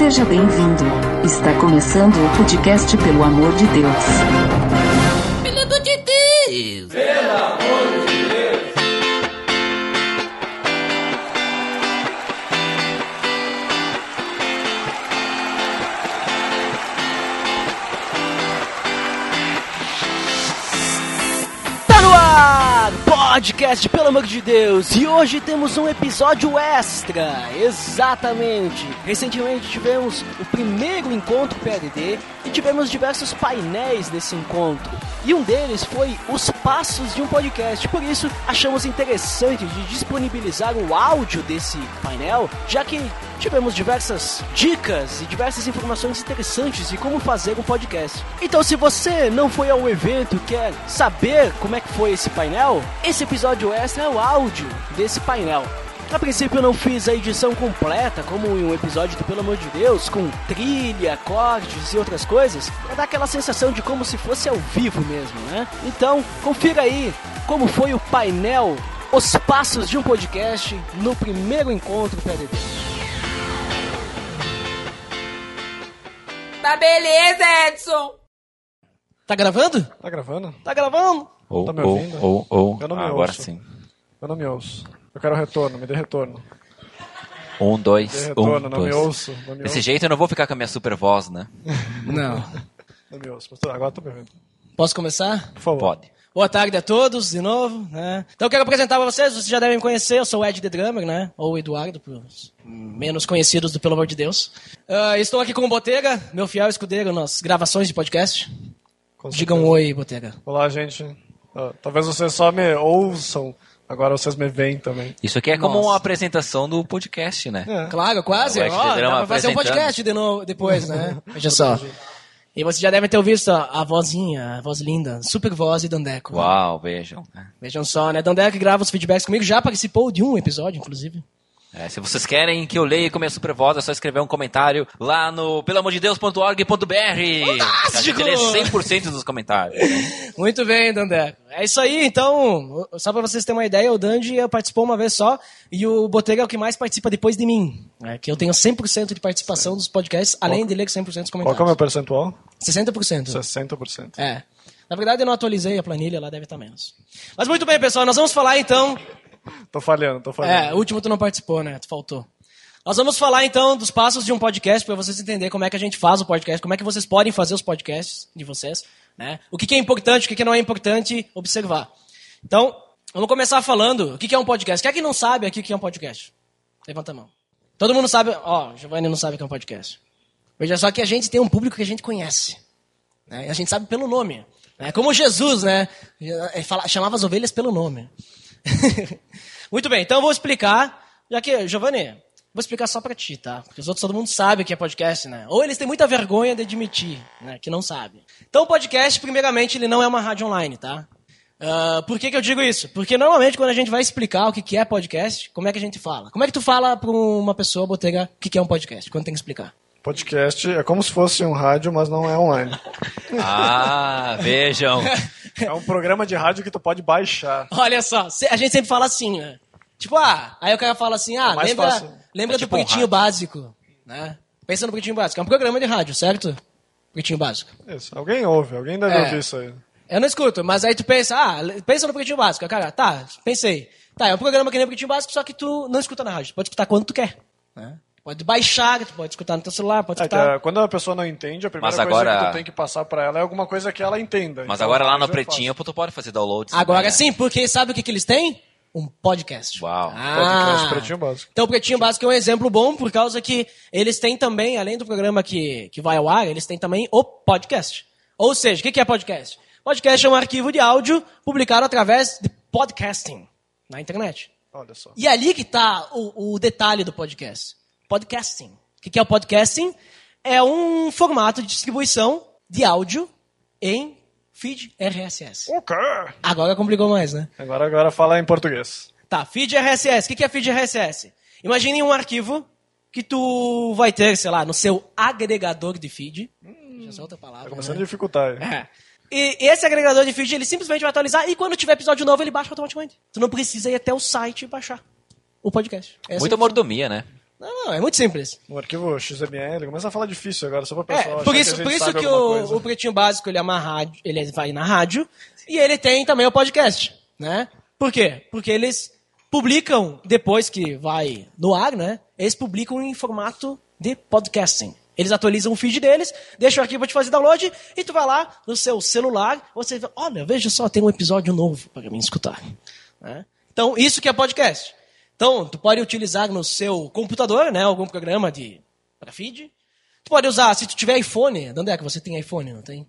Seja bem-vindo. Está começando o podcast Pelo Amor de Deus. Pelo amor de Deus! Tá Podcast, pelo amor de Deus! E hoje temos um episódio extra! Exatamente! Recentemente tivemos o primeiro encontro PLD e tivemos diversos painéis nesse encontro. E um deles foi os passos de um podcast. Por isso, achamos interessante de disponibilizar o áudio desse painel, já que tivemos diversas dicas e diversas informações interessantes de como fazer um podcast. Então, se você não foi ao evento e quer saber como é que foi esse painel, esse episódio extra é o áudio desse painel. A princípio eu não fiz a edição completa, como em um episódio do Pelo Amor de Deus, com trilha, cortes e outras coisas, pra dar aquela sensação de como se fosse ao vivo mesmo, né? Então, confira aí como foi o painel Os Passos de um Podcast no primeiro encontro PDD. Tá beleza, Edson! Tá gravando? Tá gravando? Tá gravando? Ou, Tá me ou, ouvindo? ou, ou. Eu não me Ah, agora sim. Eu não me ouço. Eu quero retorno, me dê retorno. Um, dois, retorno, um, não dois. me ouço. Não me Desse ouço, jeito eu não vou ficar com a minha super voz, né? Não. não me ouço. Agora tô me ouvindo. Posso começar? Por favor. Pode. Boa tarde a todos, de novo, né? Então eu quero apresentar pra vocês, vocês já devem me conhecer, eu sou o Ed The Drummer, né? Ou Eduardo, para os menos conhecidos do Pelo Amor de Deus. Ah, estou aqui com o Botega, meu fiel escudeiro nas gravações de podcast. Digam oi, Botega. Olá, gente. Ah, talvez vocês só me ouçam, agora vocês me veem também. Isso aqui é como Nossa. uma apresentação do podcast, né? É. Claro, quase. O Ed Ó, The Drummer dá pra fazer um podcast de novo, depois, né? Veja só. E vocês já devem ter ouvido a, vozinha, a voz linda, super voz de Dandeco. Uau, vejam. Vejam só, né? Dandeco que grava os feedbacks comigo, já participou de um episódio, inclusive. É, se vocês querem que eu leia com a minha super voz, é só escrever um comentário lá no pelamordedeus.org.br. A gente lê 100% dos comentários. Muito bem, Dandeco. É isso aí, então, só pra vocês terem uma ideia, o Dandy participou uma vez só e o Botega é o que mais participa depois de mim. É, que eu tenho 100% de participação dos podcasts, além de ler 100% dos Qual que é o comentários. meu percentual? 60%. 60%. É. Na verdade, eu não atualizei a planilha, lá deve estar menos. Mas muito bem, pessoal, nós vamos falar então. Tô falhando, tô É, falhando. o último tu não participou, né? Tu faltou. Nós vamos falar então dos passos de um podcast para vocês entenderem como é que a gente faz o podcast, como é que vocês podem fazer os podcasts de vocês, né? O que, que é importante, o que, que não é importante observar. Então, vamos começar falando o que, que é um podcast. Quem é que não sabe aqui o que é um podcast? Levanta a mão. Todo mundo sabe. Ó, Giovanni não sabe o que é um podcast. Veja só que a gente tem um público que a gente conhece. Né? A gente sabe pelo nome. Né? Como Jesus, né? Ele fala- chamava as ovelhas pelo nome. Muito bem, então eu vou explicar. Já que, Giovanni, vou explicar só pra ti, tá? Porque os outros todo mundo sabe o que é podcast, né? Ou eles têm muita vergonha de admitir, né? Que não sabe. Então, o podcast, primeiramente, ele não é uma rádio online, tá? Ah, por que, que eu digo isso? Porque normalmente quando a gente vai explicar o que, que é podcast, como é que a gente fala? Como é que tu fala pra uma pessoa, Botega, o que, que é um podcast? Quando tem que explicar? Podcast é como se fosse um rádio, mas não é online. Ah, vejam. É um programa de rádio que tu pode baixar. Olha só, a gente sempre fala assim, né? Tipo, ah, aí o cara fala assim, ah, É lembra, fácil. lembra É do tipo um Pretinho rádio. Básico, né? Pensa no Pretinho Básico, é um programa de rádio, certo? Pretinho Básico. Isso. Alguém ouve, alguém deve É. ouvir isso aí. Eu não escuto, mas aí tu pensa, ah, pensa no Pretinho Básico. Cara, tá, pensei. Tá, é um programa que nem o Pretinho Básico, só que tu não escuta na rádio. Tu pode escutar quando tu quer. né? Pode baixar, tu pode escutar no teu celular, pode É escutar... é, quando a pessoa não entende, a primeira Mas coisa agora- que tu tem que passar pra ela é alguma coisa que ela entenda. Mas Então, agora lá no é Pretinho tu pode fazer download. Agora né? sim, porque sabe o que, que eles têm? Um podcast. Uau. Podcast Ah, Pretinho Básico. Então o Pretinho Básico é um exemplo bom, por causa que eles têm também, além do programa que, que vai ao ar, eles têm também o podcast. Ou seja, o que que é podcast? Podcast é um arquivo de áudio publicado através de podcasting na internet. Olha só. E é ali que está o, o detalhe do podcast. Podcasting. O que é o podcasting? É um formato de distribuição de áudio em feed RSS. O quê? Agora complicou mais, né? Agora, agora fala em português. Tá, feed RSS. O que é feed RSS? Imagine um arquivo que tu vai ter, sei lá, no seu agregador de feed. Já só outra palavra. Tá começando né? a dificultar. aí. É. E esse agregador de feed, ele simplesmente vai atualizar e quando tiver episódio novo, ele baixa automaticamente. Tu não precisa ir até o site e baixar o podcast. Essa Muita é a mordomia, né? Não, não, é muito simples. No arquivo XML, começa a falar difícil agora, só pra É, pessoal por achar isso, que por isso que o, o Pretinho Básico ele, é uma rádio, ele vai na rádio e ele tem também o podcast, né? Por quê? Porque eles publicam, depois que vai no ar, né? Eles publicam em formato de podcasting. Eles atualizam o feed deles, deixam o arquivo pra te fazer download e tu vai lá no seu celular, você vê, olha, veja só, tem um episódio novo para mim escutar. né? Então, isso que é podcast. Então, tu pode utilizar no seu computador, né, algum programa de para feed. Tu pode usar, se tu tiver iPhone, onde é que você tem iPhone, não tem?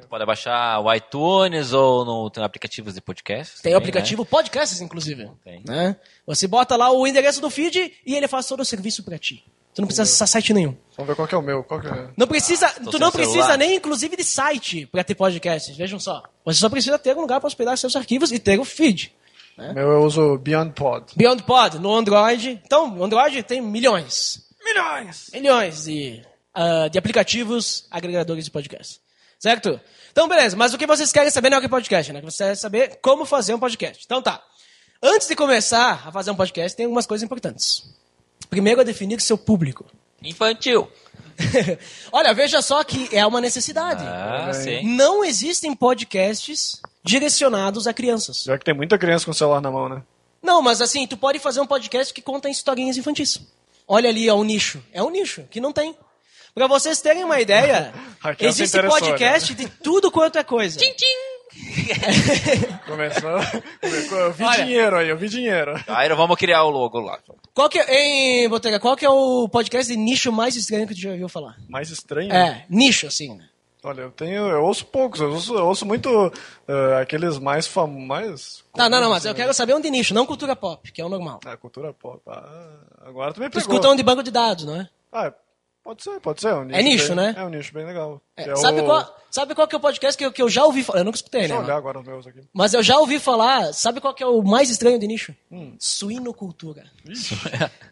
Tu pode baixar o iTunes ou no, tem aplicativos de podcast. Tem o também, aplicativo Podcasts, inclusive. Tem. Né? Você bota lá o endereço do feed e ele faz todo o serviço para ti. Tu não precisa acessar site nenhum. Vamos ver qual que é o meu. Qual que é? Não precisa, tô tu não celular. precisa nem, inclusive, de site para ter podcasts. Vejam só. Você só precisa ter um lugar para hospedar seus arquivos e ter o feed. O meu eu uso Beyond Pod. Beyond Pod, no Android. Então, o Android tem milhões. Milhões! milhões de, ah, de aplicativos agregadores de podcast. Certo? Então, beleza. Mas o que vocês querem saber não é o que é podcast, né? Você quer saber como fazer um podcast. Então tá. Antes de começar a fazer um podcast, tem algumas coisas importantes. Primeiro é definir o seu público. Infantil. Olha, veja só que é uma necessidade. Ah, sim. Não existem podcasts direcionados a crianças. Já que tem muita criança com o celular na mão, né? Não, mas assim, tu pode fazer um podcast que conta historinhas infantis. Olha ali, é um nicho. É um nicho que não tem. Pra vocês terem uma ideia, existe interessou, podcast de tudo quanto é coisa. Começou. começou- Eu vi Olha. dinheiro aí, eu vi dinheiro. Aí vamos criar o logo lá. Qual que é, hein, Botega, qual que é o podcast de nicho mais estranho que tu já ouviu falar? Mais estranho. É, nicho, assim. Olha, eu tenho. Eu ouço poucos, eu ouço, eu ouço muito eh, aqueles mais famosos. Tá, não, não, mas eu né? quero saber um de nicho, não cultura pop, que é o normal. Ah, cultura pop. Ah, agora tu me Tu pegou. escuta um de banco de dados, não é? Ah, pode ser, pode ser. É, um nicho É nicho, bem- né? É um nicho bem legal. É, é sabe, o... qual, sabe qual que é o podcast que eu, que eu já ouvi falar? Eu nunca escutei, Deixa eu né? olhar agora os meus aqui. Mas eu já ouvi falar, sabe qual que é o mais estranho de nicho? Hum. Suinocultura.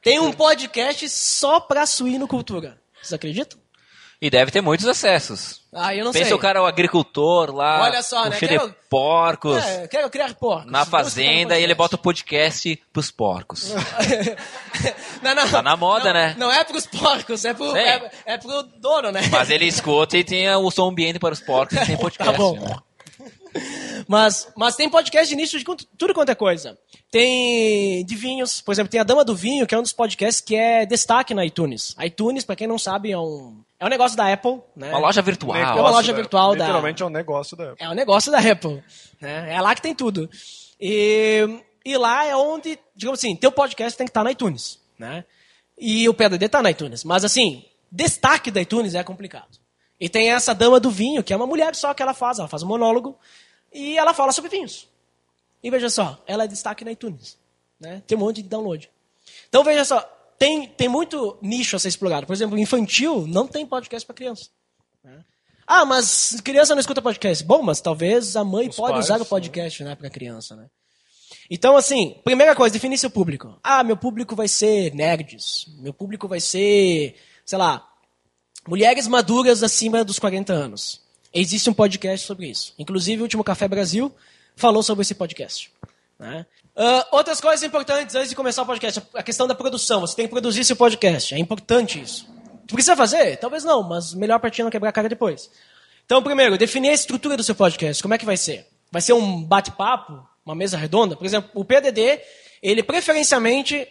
Tem um podcast só pra suinocultura. Vocês acreditam? E deve ter muitos acessos. Ah, eu não Pensa sei. o cara, o agricultor lá, Olha só, né? cheio Quero- de porcos, É, quero criar porcos. na um fazenda, e ele bota o podcast pros porcos. não, não, Tá na moda, não, né? Não é pros porcos, é pro, é, é pro dono, né? Mas ele escuta e tem o som ambiente para os porcos e tem podcast. Tá bom. né? Mas, mas tem podcast de nicho de tudo quanto é coisa. Tem de vinhos, por exemplo, tem a Dama do Vinho, que é um dos podcasts que é destaque na iTunes. A iTunes, pra quem não sabe, é um, é um negócio da Apple, né? Uma loja virtual. É uma loja da- virtual da- Literalmente é um negócio da Apple. É um negócio da Apple. Né? É lá que tem tudo. E, e lá é onde, digamos assim, teu podcast tem que estar na iTunes. Né? E o PDD tá na iTunes. Mas assim, destaque da iTunes é complicado. E tem essa dama do vinho, que é uma mulher só que ela faz, ela faz um monólogo e ela fala sobre vinhos. E veja só, ela é destaque na iTunes. Né? Tem um monte de download. Então veja só, tem, tem muito nicho a ser explorado. Por exemplo, infantil não tem podcast para criança. Ah, mas criança não escuta podcast. Bom, mas talvez a mãe Os pode pais, usar o podcast, né, para criança, né? Então, assim, primeira coisa, definir seu público. Ah, meu público vai ser nerds. Meu público vai ser, sei lá, mulheres maduras acima dos 40 anos. Existe um podcast sobre isso. Inclusive, o último Café Brasil falou sobre esse podcast. né? Ah, outras coisas importantes antes de começar o podcast. A questão da produção. Você tem que produzir seu podcast. É importante isso. Tu precisa fazer? Talvez não, mas melhor pra ti não quebrar a cara depois. Então, primeiro, definir a estrutura do seu podcast. Como é que vai ser? Vai ser um bate-papo? Uma mesa redonda? Por exemplo, o PDD, ele preferencialmente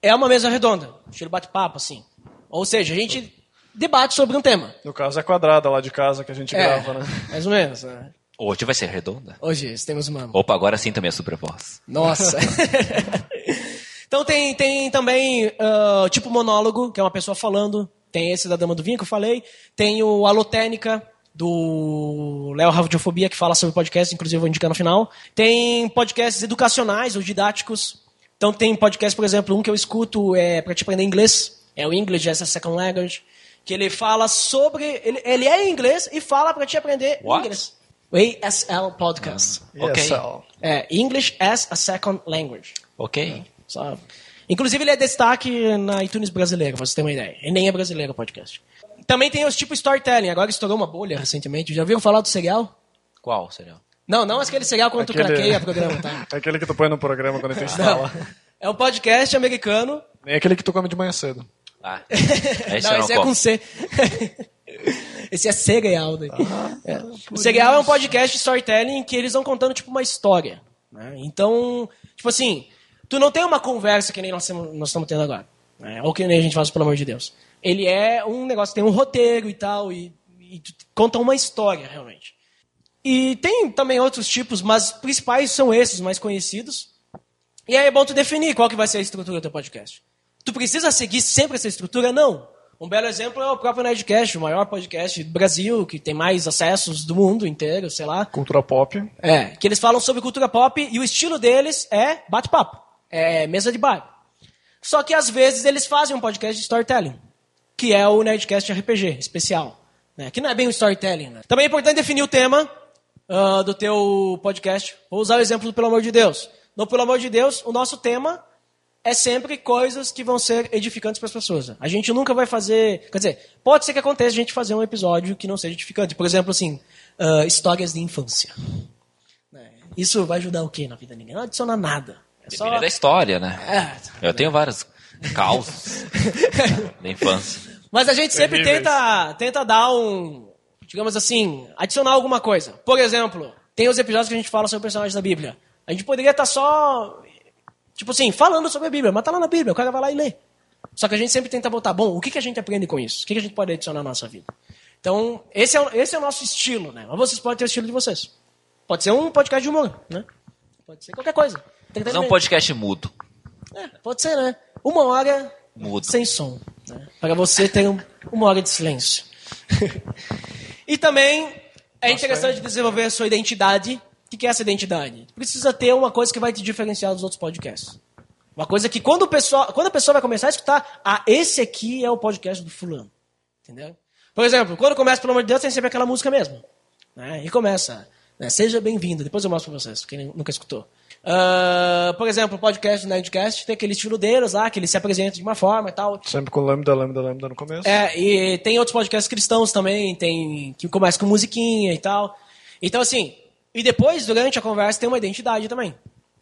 é uma mesa redonda. Estilo bate-papo, assim. Ou seja, a gente debate sobre um tema. No caso é quadrada lá de casa que a gente É, grava, né? mais ou menos. Né? Hoje vai ser redonda. Hoje temos uma... Opa, agora sim também é super voz. Nossa. então tem, tem também ah, tipo monólogo, que é uma pessoa falando. Tem esse da Dama do Vinho que eu falei. Tem o Alotênica, do Léo Radiofobia, que fala sobre podcast, inclusive eu vou indicar no final. Tem podcasts educacionais ou didáticos. Então tem podcast, por exemplo, um que eu escuto é para te aprender inglês. É o English as a Second Language. Que ele fala sobre... Ele, ele é em inglês e fala para te aprender What? inglês. O ASL Podcast. Ok. ESL. É, English as a Second Language. Ok. Só- Inclusive, ele é destaque na iTunes brasileira, pra você ter uma ideia. Ele nem é brasileiro o podcast. Também tem os tipos storytelling. Agora estourou uma bolha recentemente. Já ouviram falar do serial? Qual serial? Não, não aquele serial quando tu Aquele- craqueia programa, tá? É aquele que tu põe no programa quando tu instala. É um podcast americano Nem aquele que tu come de manhã cedo. Ah, esse não, esse é com C. esse é cereal. Daí. É. O cereal é um podcast de storytelling que eles vão contando tipo uma história. né? Então, tipo assim, tu não tem uma conversa que nem nós, nós estamos tendo agora. né? Ou que nem a gente faz, pelo amor de Deus. Ele é um negócio, tem um roteiro e tal, e, e tu conta uma história, realmente. E tem também outros tipos, mas principais são esses, mais conhecidos. E aí é bom tu definir qual que vai ser a estrutura do teu podcast. Tu precisa seguir sempre essa estrutura? Não. Um belo exemplo é o próprio Nerdcast, o maior podcast do Brasil, que tem mais acessos do mundo inteiro, sei lá. Cultura pop. É, que eles falam sobre cultura pop e o estilo deles é bate-papo, é mesa de bar. Só que às vezes eles fazem um podcast de storytelling, que é o Nerdcast RPG especial, né? Que não é bem o storytelling, né? Também é importante definir o tema ah, do teu podcast. Vou usar o exemplo do Pelo Amor de Deus. No Pelo Amor de Deus, o nosso tema é sempre coisas que vão ser edificantes para as pessoas. A gente nunca vai fazer. Quer dizer, pode ser que aconteça a gente fazer um episódio que não seja edificante. Por exemplo, assim, ah, histórias de infância. Né? Isso vai ajudar o quê na vida de ninguém? Não adiciona nada. É só. Da história, né? É. Eu tenho vários causos da infância. Mas a gente sempre Terríveis. tenta, tenta dar um, digamos assim, adicionar alguma coisa. Por exemplo, tem os episódios que a gente fala sobre personagens da Bíblia. A gente poderia estar só, tipo assim, falando sobre a Bíblia, mas tá lá na Bíblia, o cara vai lá e lê. Só que a gente sempre tenta botar, bom, o que, que a gente aprende com isso? O que, que a gente pode adicionar na nossa vida? Então, esse é, o- esse é o nosso estilo, né? Mas vocês podem ter o estilo de vocês. Pode ser um podcast de humor, né? Pode ser qualquer coisa. Fazer um Entretenimento. podcast mudo. É, pode ser, né? Uma hora Mudo. sem som. Né? Para você ter um- uma hora de silêncio. e também é interessante desenvolver a sua identidade. O que é essa identidade? Precisa ter uma coisa que vai te diferenciar dos outros podcasts. Uma coisa que quando, o pessoal, quando a pessoa vai começar a escutar, ah, esse aqui é o podcast do fulano. Entendeu? Por exemplo, quando começa, pelo amor de Deus, tem sempre aquela música mesmo. Né? E começa, né? seja bem-vindo. Depois eu mostro pra vocês, quem nunca escutou. Ah, por exemplo, o podcast do Nerdcast tem aquele estilo deles lá, que eles se apresentam de uma forma e tal. Sempre com lambda, lambda, lambda no começo. É, e tem outros podcasts cristãos também, tem que começa com musiquinha e tal. Então, assim, e depois, durante a conversa, tem uma identidade também.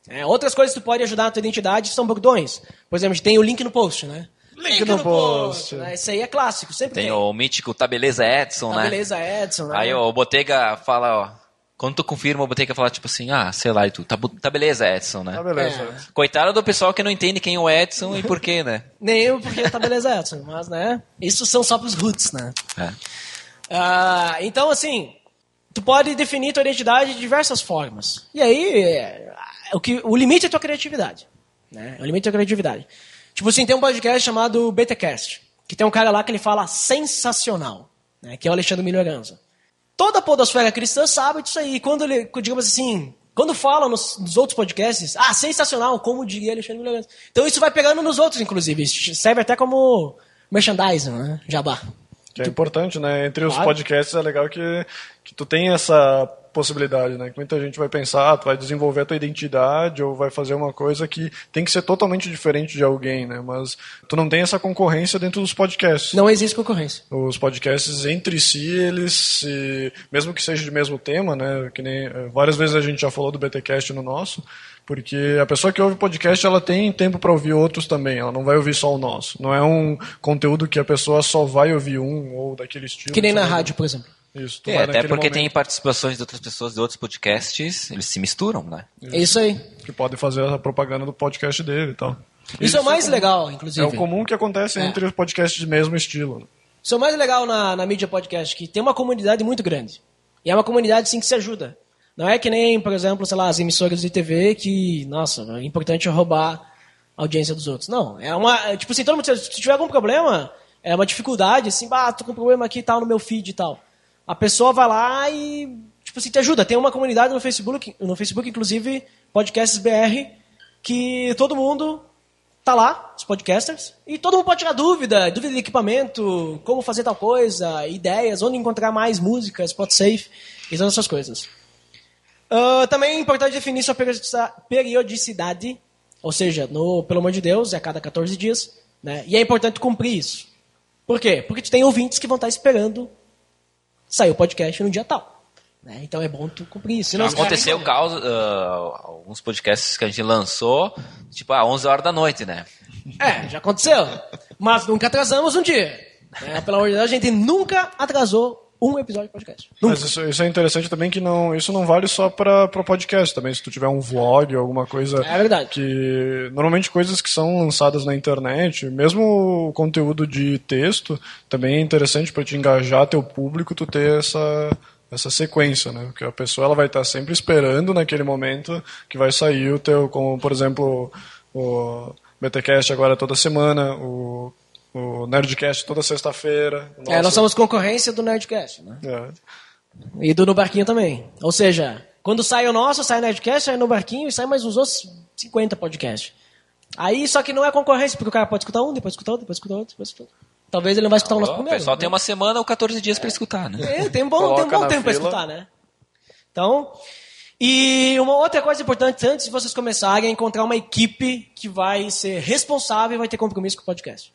É, outras coisas que tu pode ajudar na tua identidade são bordões. Por exemplo, tem o link no post, né? Link no post. né? Isso aí é clássico, sempre tem. Tem o mítico Tá Beleza Edson, Tá né? beleza, Edson, né? Aí ó, o Botega fala, ó. Quando tu confirma, o Botega fala tipo assim, ah, sei lá, e tu, tá, tá beleza, Edson, né? Tá beleza. É. Coitado do pessoal que não entende quem é o Edson e por quê, né? Nem eu, porque tá beleza, Edson. Mas, né? Isso são só pros roots, né? É. Ah, então, assim, tu pode definir tua identidade de diversas formas. E aí, é, o, que, o limite é tua criatividade. Né? O limite é tua criatividade. Tipo assim, tem um podcast chamado BTcast, que tem um cara lá que ele fala sensacional, né? que é o Alexandre Melhoranza. Toda a podosfera cristã sabe disso aí. Quando ele, digamos assim, quando fala nos, nos outros podcasts, ah, sensacional, como diria Alexandre Melhoranza. Então isso vai pegando nos outros, inclusive. Serve até como merchandising, né? Jabá. Que é importante, né? Entre os Claro. podcasts é legal que, que tu tem essa possibilidade, né? Que muita gente vai pensar, ah, tu vai desenvolver a tua identidade ou vai fazer uma coisa que tem que ser totalmente diferente de alguém, né? Mas tu não tem essa concorrência dentro dos podcasts. Não existe concorrência. Os podcasts entre si, eles, se, mesmo que seja de mesmo tema, né? Que nem eh, várias vezes a gente já falou do BTcast no nosso, porque a pessoa que ouve podcast, ela tem tempo para ouvir outros também. Ela não vai ouvir só o nosso. Não é um conteúdo que a pessoa só vai ouvir um ou daquele estilo. Que nem na rádio, por exemplo. Isso. tu É, vai até porque momento tem participações de outras pessoas de outros podcasts, eles se misturam, né? É isso aí. que pode fazer a propaganda do podcast dele e tal. Isso é o mais comum. legal, É inclusive. o comum que acontece É. entre os podcasts de mesmo estilo. né? Isso é o mais legal na, na mídia podcast, que tem uma comunidade muito grande. E é uma comunidade, sim, que se ajuda. Não é que nem, por exemplo, sei lá, as emissoras de TV que, nossa, é importante roubar a audiência dos outros. Não, é uma... é, tipo assim, todo mundo, se tiver algum problema, é uma dificuldade, assim, bah, tô com um problema aqui e tal, no meu feed e tal. A pessoa vai lá e, tipo assim, te ajuda. Tem uma comunidade no Facebook, no Facebook, inclusive, Podcasts BR, que todo mundo tá lá, os podcasters, e todo mundo pode tirar dúvida, dúvida de equipamento, como fazer tal coisa, ideias, onde encontrar mais músicas, safe e todas essas coisas. Ah, também é importante definir sua periodici- periodicidade, ou seja, no, pelo amor de Deus, é a cada 14 dias, né? E é importante cumprir isso. Por quê? Porque tu tem ouvintes que vão estar esperando sair o podcast no dia tal. Né? Então é bom tu cumprir isso. Os Aconteceu caos, ah, alguns podcasts que a gente lançou, tipo, às 11 horas da noite, né? É, já aconteceu. Mas nunca atrasamos um dia. né? Pelo amor de Deus, a gente nunca atrasou um episódio de podcast. Nunca. Mas isso, isso é interessante também que não, isso não vale só para o podcast também. Se tu tiver um vlog ou alguma coisa. É verdade. Que normalmente coisas que são lançadas na internet, mesmo o conteúdo de texto, também é interessante para te engajar teu público, tu ter essa essa sequência, né? Porque a pessoa ela vai estar sempre esperando naquele momento que vai sair o teu, como por exemplo o BTcast agora toda semana, o o Nerdcast toda sexta-feira. o É, nós somos concorrência do Nerdcast, né? É. E do No Barquinho também. Ou seja, quando sai o nosso, sai o Nerdcast, sai no Barquinho e sai mais uns outros 50 podcasts. Aí, só que não é concorrência, porque o cara pode escutar um, depois escutar outro, depois escutar outro, depois escutar outro. Talvez ele não vai escutar o nosso primeiro. pessoal né? tem uma semana ou 14 dias pra escutar, né? É, tem um bom, tem um bom tempo pra fila. escutar, né? Então, e uma outra coisa importante antes de vocês começarem é encontrar uma equipe que vai ser responsável e vai ter compromisso com o podcast.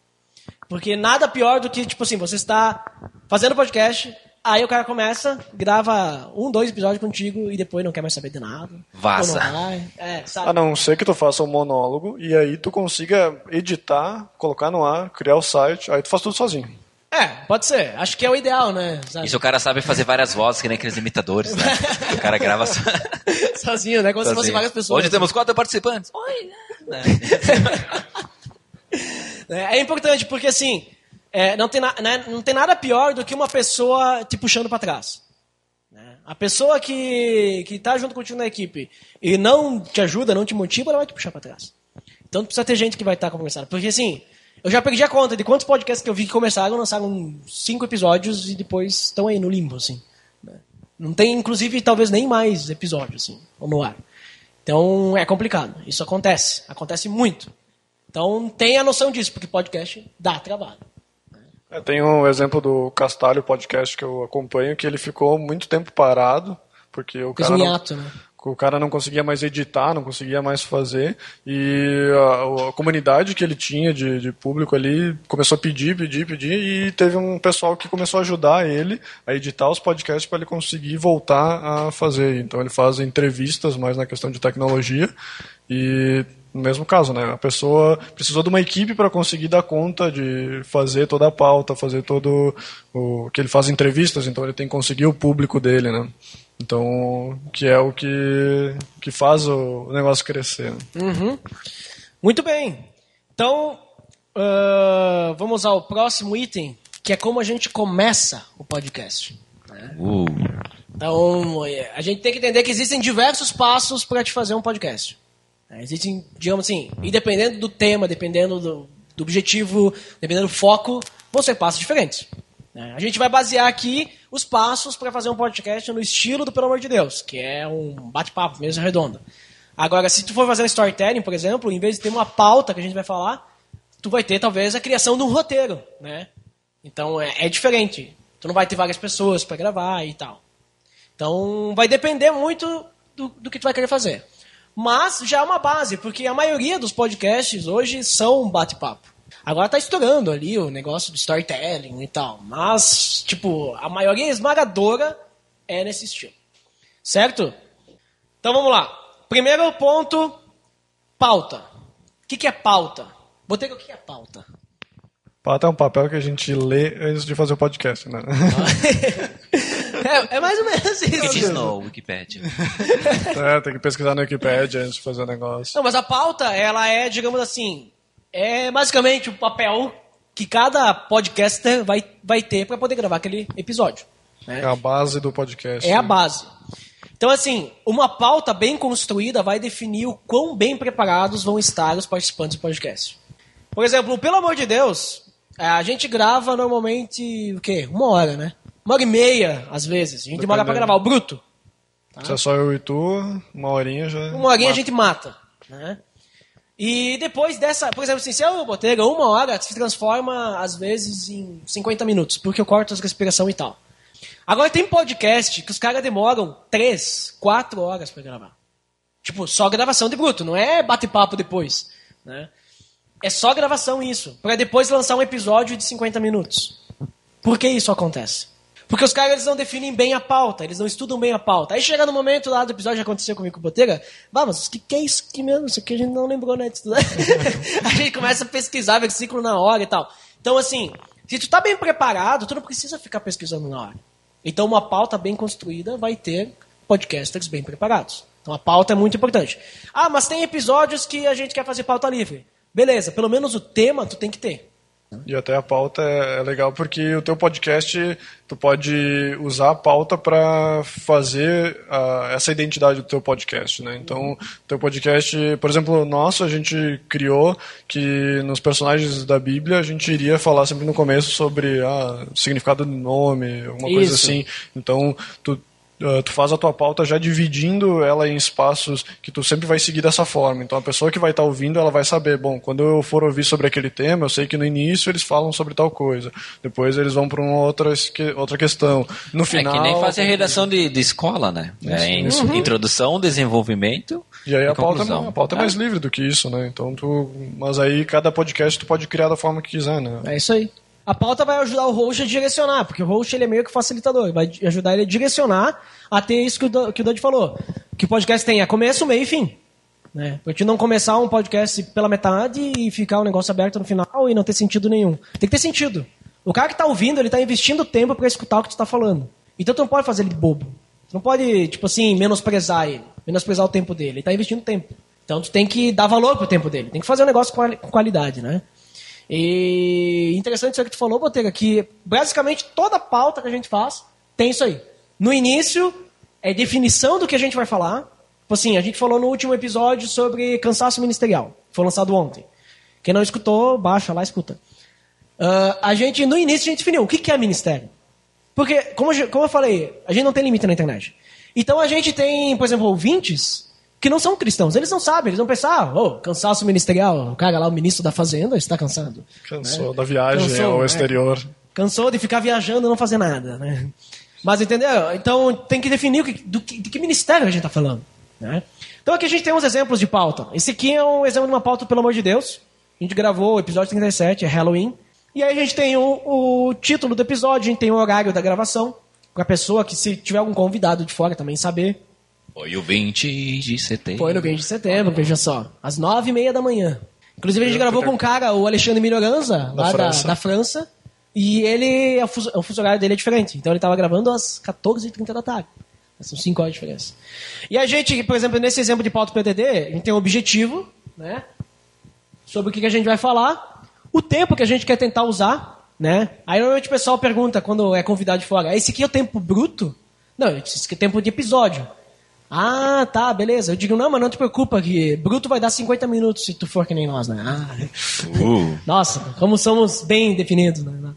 Porque nada pior do que, tipo assim, você está fazendo podcast, aí o cara começa, grava um, dois episódios contigo e depois não quer mais saber de nada. Vaza. Não vai. É, sabe? A não ser que tu faça um monólogo e aí tu consiga editar, colocar no ar, criar o site, aí tu faz tudo sozinho. É, pode ser. Acho que é o ideal, né? Sabe? Isso o cara sabe fazer várias vozes, que nem aqueles imitadores, né? o cara grava so- Sozinho, né? Como se fosse sozinho. várias pessoas. Hoje temos quatro participantes. Oi, né? É, é importante porque, assim, é, não, tem na- né, não tem nada pior do que uma pessoa te puxando para trás. né? A pessoa que, que tá junto contigo na equipe e não te ajuda, não te motiva, ela vai te puxar para trás. Então precisa ter gente que vai estar conversando. Porque, assim, eu já perdi a conta de quantos podcasts que eu vi que começaram, lançaram cinco episódios e depois estão aí no limbo, assim. né? Não tem, inclusive, talvez nem mais episódios, assim, no ar. Então é complicado. Isso acontece. Acontece muito. Então tenha noção disso, porque podcast dá trabalho. É, Tem um exemplo do Castalho Podcast que eu acompanho, que ele ficou muito tempo parado, porque o Fez cara um não, né? o cara não conseguia mais editar, não conseguia mais fazer, e a, a comunidade que ele tinha de, de público ali começou a pedir, pedir, pedir, e teve um pessoal que começou a ajudar ele a editar os podcasts para ele conseguir voltar a fazer. Então ele faz entrevistas mais na questão de tecnologia, e no mesmo caso, né? A pessoa precisou de uma equipe para conseguir dar conta de fazer toda a pauta, fazer todo o que ele faz entrevistas, então ele tem que conseguir o público dele, né? Então, que é o que que faz o negócio crescer. né? Muito bem. Então, ah, vamos ao próximo item, que é como a gente começa o podcast. Uh, Então, é, a gente tem que entender que existem diversos passos para te fazer um podcast. É, Existem, digamos assim, e dependendo do tema, dependendo do, do objetivo, dependendo do foco, vão ser passos diferentes. É, A gente vai basear aqui os passos para fazer um podcast no estilo do Pelo Amor de Deus, que é um bate-papo, mesa redonda. Agora, se tu for fazer storytelling, por exemplo, em vez de ter uma pauta que a gente vai falar, tu vai ter talvez a criação de um roteiro, né? Então é, é diferente. Tu não vai ter várias pessoas para gravar e tal. Então vai depender muito do, do que tu vai querer fazer. Mas já é uma base, porque a maioria dos podcasts hoje são bate-papo. Agora tá estourando ali o negócio do storytelling e tal. Mas, tipo, a maioria esmagadora é nesse estilo. Certo? Então vamos lá. Primeiro ponto, pauta. O que, que é pauta? Botei o que é pauta? Pauta é um papel que a gente lê antes de fazer o podcast, né? é, é mais ou menos que diz isso. no Wikipedia. é, tem que pesquisar no Wikipedia antes de fazer o negócio. Não, mas a pauta, ela é, digamos assim, é basicamente o papel que cada podcaster vai, vai ter para poder gravar aquele episódio. né? É a base do podcast. É a base. Então, assim, uma pauta bem construída vai definir o quão bem preparados vão estar os participantes do podcast. Por exemplo, pelo amor de Deus, a gente grava normalmente, o quê? Uma hora, né? Uma hora e meia, às vezes. A gente demora pra Dependendo. gravar o bruto. Se é só eu e tu, uma horinha já. Uma horinha a gente mata, né? E depois dessa, por exemplo, assim, se eu botega uma hora, se transforma às vezes em 50 minutos, porque eu corto as respiração e tal. Agora tem podcast que os caras demoram 3, 4 horas pra gravar. Tipo, só gravação de bruto, não é bate-papo depois, né? É só gravação isso, Pra depois lançar um episódio de 50 minutos. Por que isso acontece? Porque os caras eles não definem bem a pauta, eles não estudam bem a pauta. Aí chega no momento lá do episódio que aconteceu comigo com o Botega, vamos, o que, que é isso aqui mesmo? Isso aqui a gente não lembrou, né? a gente começa a pesquisar versículo na hora e tal. Então, assim, se tu tá bem preparado, tu não precisa ficar pesquisando na hora. Então, uma pauta bem construída vai ter podcasters bem preparados. Então, a pauta é muito importante. Ah, mas tem episódios que a gente quer fazer pauta livre. Beleza, pelo menos o tema tu tem que ter. E até a pauta é é legal porque o teu podcast, tu pode usar a pauta para fazer ah, essa identidade do teu podcast, né? Então, teu podcast, por exemplo, o nosso, a gente criou que nos personagens da Bíblia a gente iria falar sempre no começo sobre ah, o significado do nome, alguma coisa Isso. assim. Então, tu Uh, tu faz a tua pauta já dividindo ela em espaços que tu sempre vai seguir dessa forma. Então a pessoa que vai estar ouvindo, ela vai saber, bom, quando eu for ouvir sobre aquele tema, eu sei que no início eles falam sobre tal coisa. Depois eles vão para uma outra, outra questão. No final... É que nem fazer redação de, de escola, né? É, in- Introdução, desenvolvimento E aí e a pauta, conclusão. a pauta é mais livre do que isso, né? Então tu... Mas aí cada podcast tu pode criar da forma que quiser, né? É isso aí. A pauta vai ajudar o host a direcionar, porque o host ele é meio que facilitador, vai ajudar ele a direcionar a ter isso que o, Do- que o Dodi falou. Que o podcast tenha começo, meio e fim. Né? Pra gente não começar um podcast pela metade e ficar o negócio aberto no final e não ter sentido nenhum. Tem que ter sentido. O cara que tá ouvindo, ele tá investindo tempo pra escutar o que tu tá falando. Então tu não pode fazer ele bobo. Tu não pode, tipo assim, menosprezar ele, menosprezar o tempo dele. Ele tá investindo tempo. Então tu tem que dar valor pro tempo dele. Tem que fazer um negócio com qualidade, né? E interessante isso que tu falou, Botega, que basicamente toda pauta que a gente faz tem isso aí. No início, é definição do que a gente vai falar. Tipo assim, a gente falou no último episódio sobre cansaço ministerial. Foi lançado ontem. Quem não escutou, baixa lá, escuta. Ah, a gente, no início, a gente definiu o que que é ministério. Porque, como, como eu falei, a gente não tem limite na internet. Então a gente tem, por exemplo, ouvintes que não são cristãos. Eles não sabem, eles vão pensar, oh, cansaço ministerial, o cara lá, o ministro da fazenda, está cansado. Cansou da viagem Cansou, ao é. exterior. Cansou de ficar viajando e não fazer nada, né? Mas entendeu? Então tem que definir o que, do que, de que ministério a gente está falando. Né? Então aqui a gente tem uns exemplos de pauta. Esse aqui é um exemplo de uma pauta, pelo amor de Deus. A gente gravou o episódio 37, é Halloween. E aí a gente tem o, o título do episódio, a gente tem o horário da gravação. Pra pessoa que, se tiver algum convidado de fora, também saber. Foi o 20 de setembro. Foi no 20 de setembro, veja só. Às nove e meia da manhã. Inclusive, a gente gravou com um cara, o Alexandre Melhoranza, lá da, França. da França. E ele, o fuso, horário dele é diferente. Então ele tava gravando às 14h30 da tarde. São 5 horas de diferença. E a gente, por exemplo, nesse exemplo de pauta PTD, a gente tem um objetivo, né? Sobre o que, que a gente vai falar, o tempo que a gente quer tentar usar, né? Aí normalmente o pessoal pergunta, quando é convidado de fora, esse aqui é o tempo bruto? Não, esse aqui é o tempo de episódio. Ah, tá, beleza. Eu digo, não, mas não te preocupa que bruto vai dar 50 minutos se tu for que nem nós, né? Ah, Uh. nossa, como somos bem definidos, né?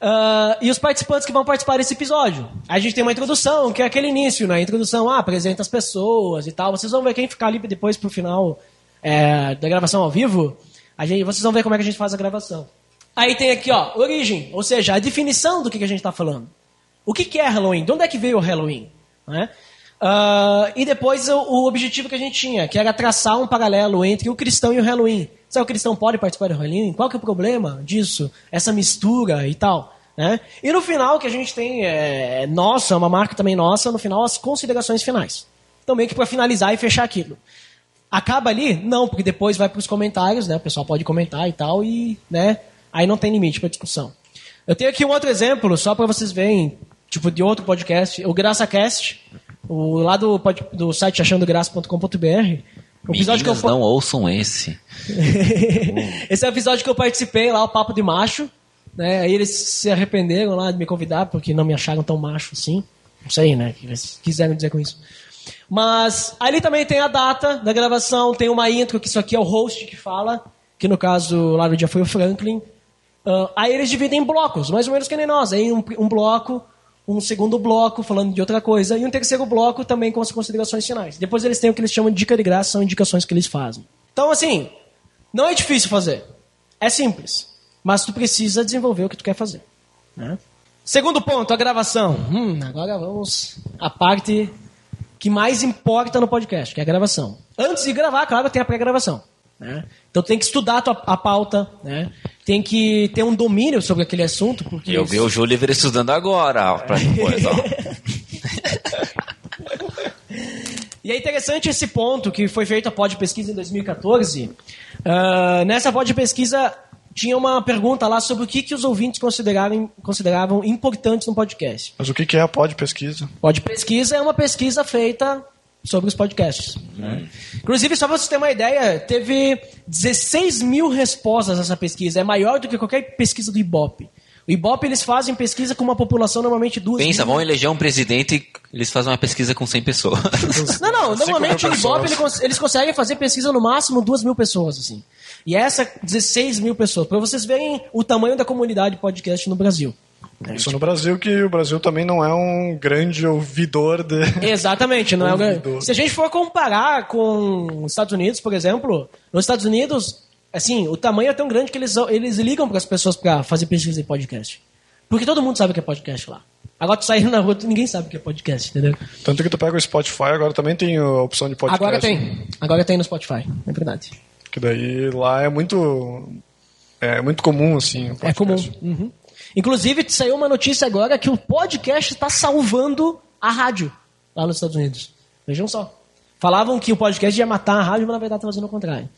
Ah, e os participantes que vão participar desse episódio. A gente tem uma introdução, que é aquele início, né? Introdução, ah, apresenta as pessoas e tal. Vocês vão ver quem ficar ali depois pro final é, da gravação ao vivo. A gente, vocês vão ver como é que a gente faz a gravação. Aí tem aqui, ó, origem, ou seja, a definição do que, que a gente está falando. O que, que é Halloween? De onde é que veio o Halloween? Né? Ah, e depois o, o objetivo que a gente tinha, que era traçar um paralelo entre o cristão e o Halloween. Será que o cristão pode participar do Halloween? Qual que é o problema disso? Essa mistura e tal. Né? E no final, que a gente tem, é, nossa, uma marca também nossa, no final, as considerações finais. Então, meio que para finalizar e fechar aquilo. Acaba ali? Não, porque depois vai para os comentários, né? O pessoal pode comentar e tal, e né? aí não tem limite para discussão. Eu tenho aqui um outro exemplo, só para vocês verem, tipo, de outro podcast, o GraçaCast, o, lá do, site achandograça.com.br. O episódio que eu, não ouçam esse. Esse é o episódio que eu participei lá, o Papo de Macho. Né? Aí eles se arrependeram lá de me convidar, porque não me acharam tão macho assim. Não sei, né? O que eles quiseram dizer com isso. Mas ali também tem a data da gravação, tem uma intro, que isso aqui é o host que fala, que no caso lá no dia foi o Franklin. Ah, aí eles dividem em blocos, mais ou menos que nem nós. Aí um, um bloco, um segundo bloco falando de outra coisa, e um terceiro bloco também com as considerações finais. Depois eles têm o que eles chamam de dica de graça, são indicações que eles fazem. Então, assim, não é difícil fazer. É simples. Mas tu precisa desenvolver o que tu quer fazer. né? Segundo ponto, a gravação. Hum, agora vamos à parte que mais importa no podcast, que é a gravação. Antes de gravar, claro, tem a pré-gravação. Né? Então tem que estudar a, tua, a pauta, né? Tem que ter um domínio sobre aquele assunto, porque Eu vi o Júlio estudando agora, ó, pra depois, ó. E é interessante esse ponto que foi feita a pod pesquisa em 2014. Ah, nessa pod pesquisa tinha uma pergunta lá sobre o que, que os ouvintes consideravam, consideravam importantes no podcast. Mas o que que é a pod pesquisa? Pod pesquisa é uma pesquisa feita sobre os podcasts. né? Inclusive, só para você ter uma ideia, teve 16 mil respostas nessa pesquisa. É maior do que qualquer pesquisa do Ibope. O Ibope, eles fazem pesquisa com uma população normalmente duas Pensa, mil. vão eleger um presidente e eles fazem uma pesquisa com 100 pessoas. Não, não, normalmente o Ibope eles conseguem fazer pesquisa no máximo duas mil pessoas, assim. E essa, 16 mil pessoas. Para vocês verem o tamanho da comunidade podcast no Brasil. Isso no Brasil, que o Brasil também não é um grande ouvidor de... Exatamente, não é Ouvidor. Se a gente for comparar com os Estados Unidos, por exemplo, nos Estados Unidos, assim, o tamanho é tão grande que eles, eles ligam para as pessoas para fazer pesquisa em podcast. Porque todo mundo sabe o que é podcast lá. Agora tu sair na rua, ninguém sabe o que é podcast, entendeu? Tanto que tu pega o Spotify, agora também tem a opção de podcast. Agora tem. Agora tem no Spotify, é verdade. Que daí lá é muito... É muito comum, assim. o É comum. Uhum. Inclusive, saiu uma notícia agora que o podcast está salvando a rádio lá nos Estados Unidos. Vejam só. Falavam que o podcast ia matar a rádio, mas na verdade está fazendo o contrário.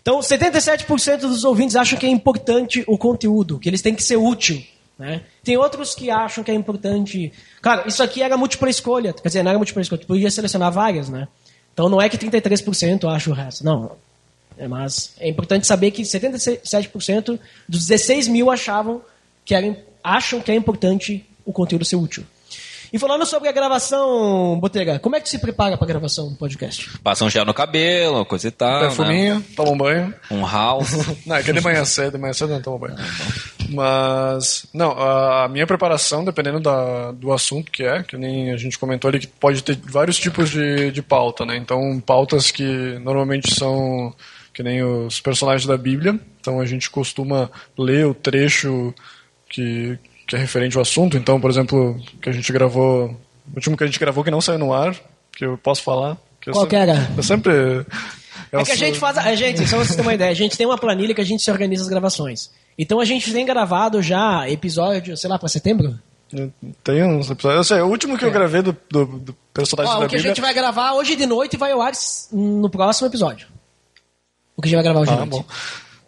Então, 77% dos ouvintes acham que é importante o conteúdo, que eles têm que ser útil. Né? Tem outros que acham que é importante. Claro, isso aqui era múltipla escolha. Quer dizer, não era múltipla escolha, tu podia selecionar várias, né? Então não é que 33% acha o resto. Não. É, mas é importante saber que 77% dos 16 mil achavam que era, acham que é importante o conteúdo ser útil. E falando sobre a gravação, Botega, como é que se prepara para a gravação do podcast? Passa um gel no cabelo, coisa e tal. né? Perfuminho, toma um banho. Um house. Não, é que é de manhã cedo, de manhã cedo não toma banho. Mas, não, a minha preparação, dependendo da, do assunto que é, que nem a gente comentou ali, que pode ter vários tipos de, de pauta, né? Então, pautas que normalmente são que nem os personagens da Bíblia. Então, a gente costuma ler o trecho que, que é referente ao assunto. Então, por exemplo, que a gente gravou, o último que a gente gravou que não saiu no ar, que eu posso falar. Que eu Qual sempre- que era? Eu sempre... É que a gente faz. A gente, só vocês terem uma ideia, a gente tem uma planilha que a gente se organiza as gravações. Então a gente tem gravado já episódio, sei lá, pra setembro? Tem uns episódios. Eu sei, o último que eu gravei do, do, do personagem Ó, da o que a gente vai gravar hoje de noite vai ao ar no próximo episódio. O que a gente vai gravar hoje de Ah, noite. bom.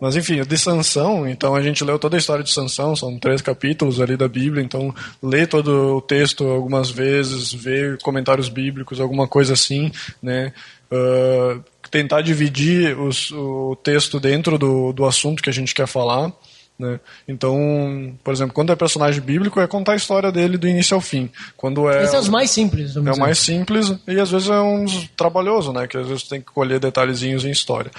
Mas enfim, de Sansão, então a gente leu toda a história de Sansão, são três capítulos ali da Bíblia, então lê todo o texto algumas vezes, ver comentários bíblicos, alguma coisa assim, né? Ah, tentar dividir os- o texto dentro do, do assunto que a gente quer falar. Né? Então, por exemplo, quando é personagem bíblico, é contar a história dele do início ao fim. Quando é Esse é os mais simples, é o mais simples e às vezes é um trabalhoso, né? Que às vezes tem que colher detalhezinhos em história.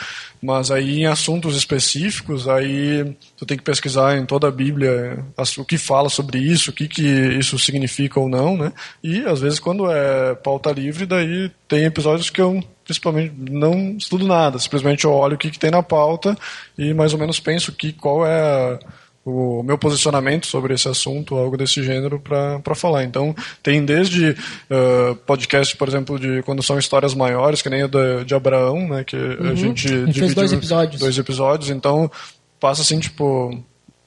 Mas aí em assuntos específicos, aí tu tem que pesquisar em toda a Bíblia as- o que fala sobre isso, o que, que isso significa ou não, né? E às vezes quando é pauta livre, daí tem episódios que eu principalmente não estudo nada, simplesmente eu olho o que, que tem na pauta e mais ou menos penso que qual é o meu posicionamento sobre esse assunto, algo desse gênero, para falar. Então, tem desde uh, podcast, por exemplo, de quando são histórias maiores, que nem o da- de Abraão, né, que a gente Uhum. fez dividiu dois episódios. dois episódios, então passa assim, tipo,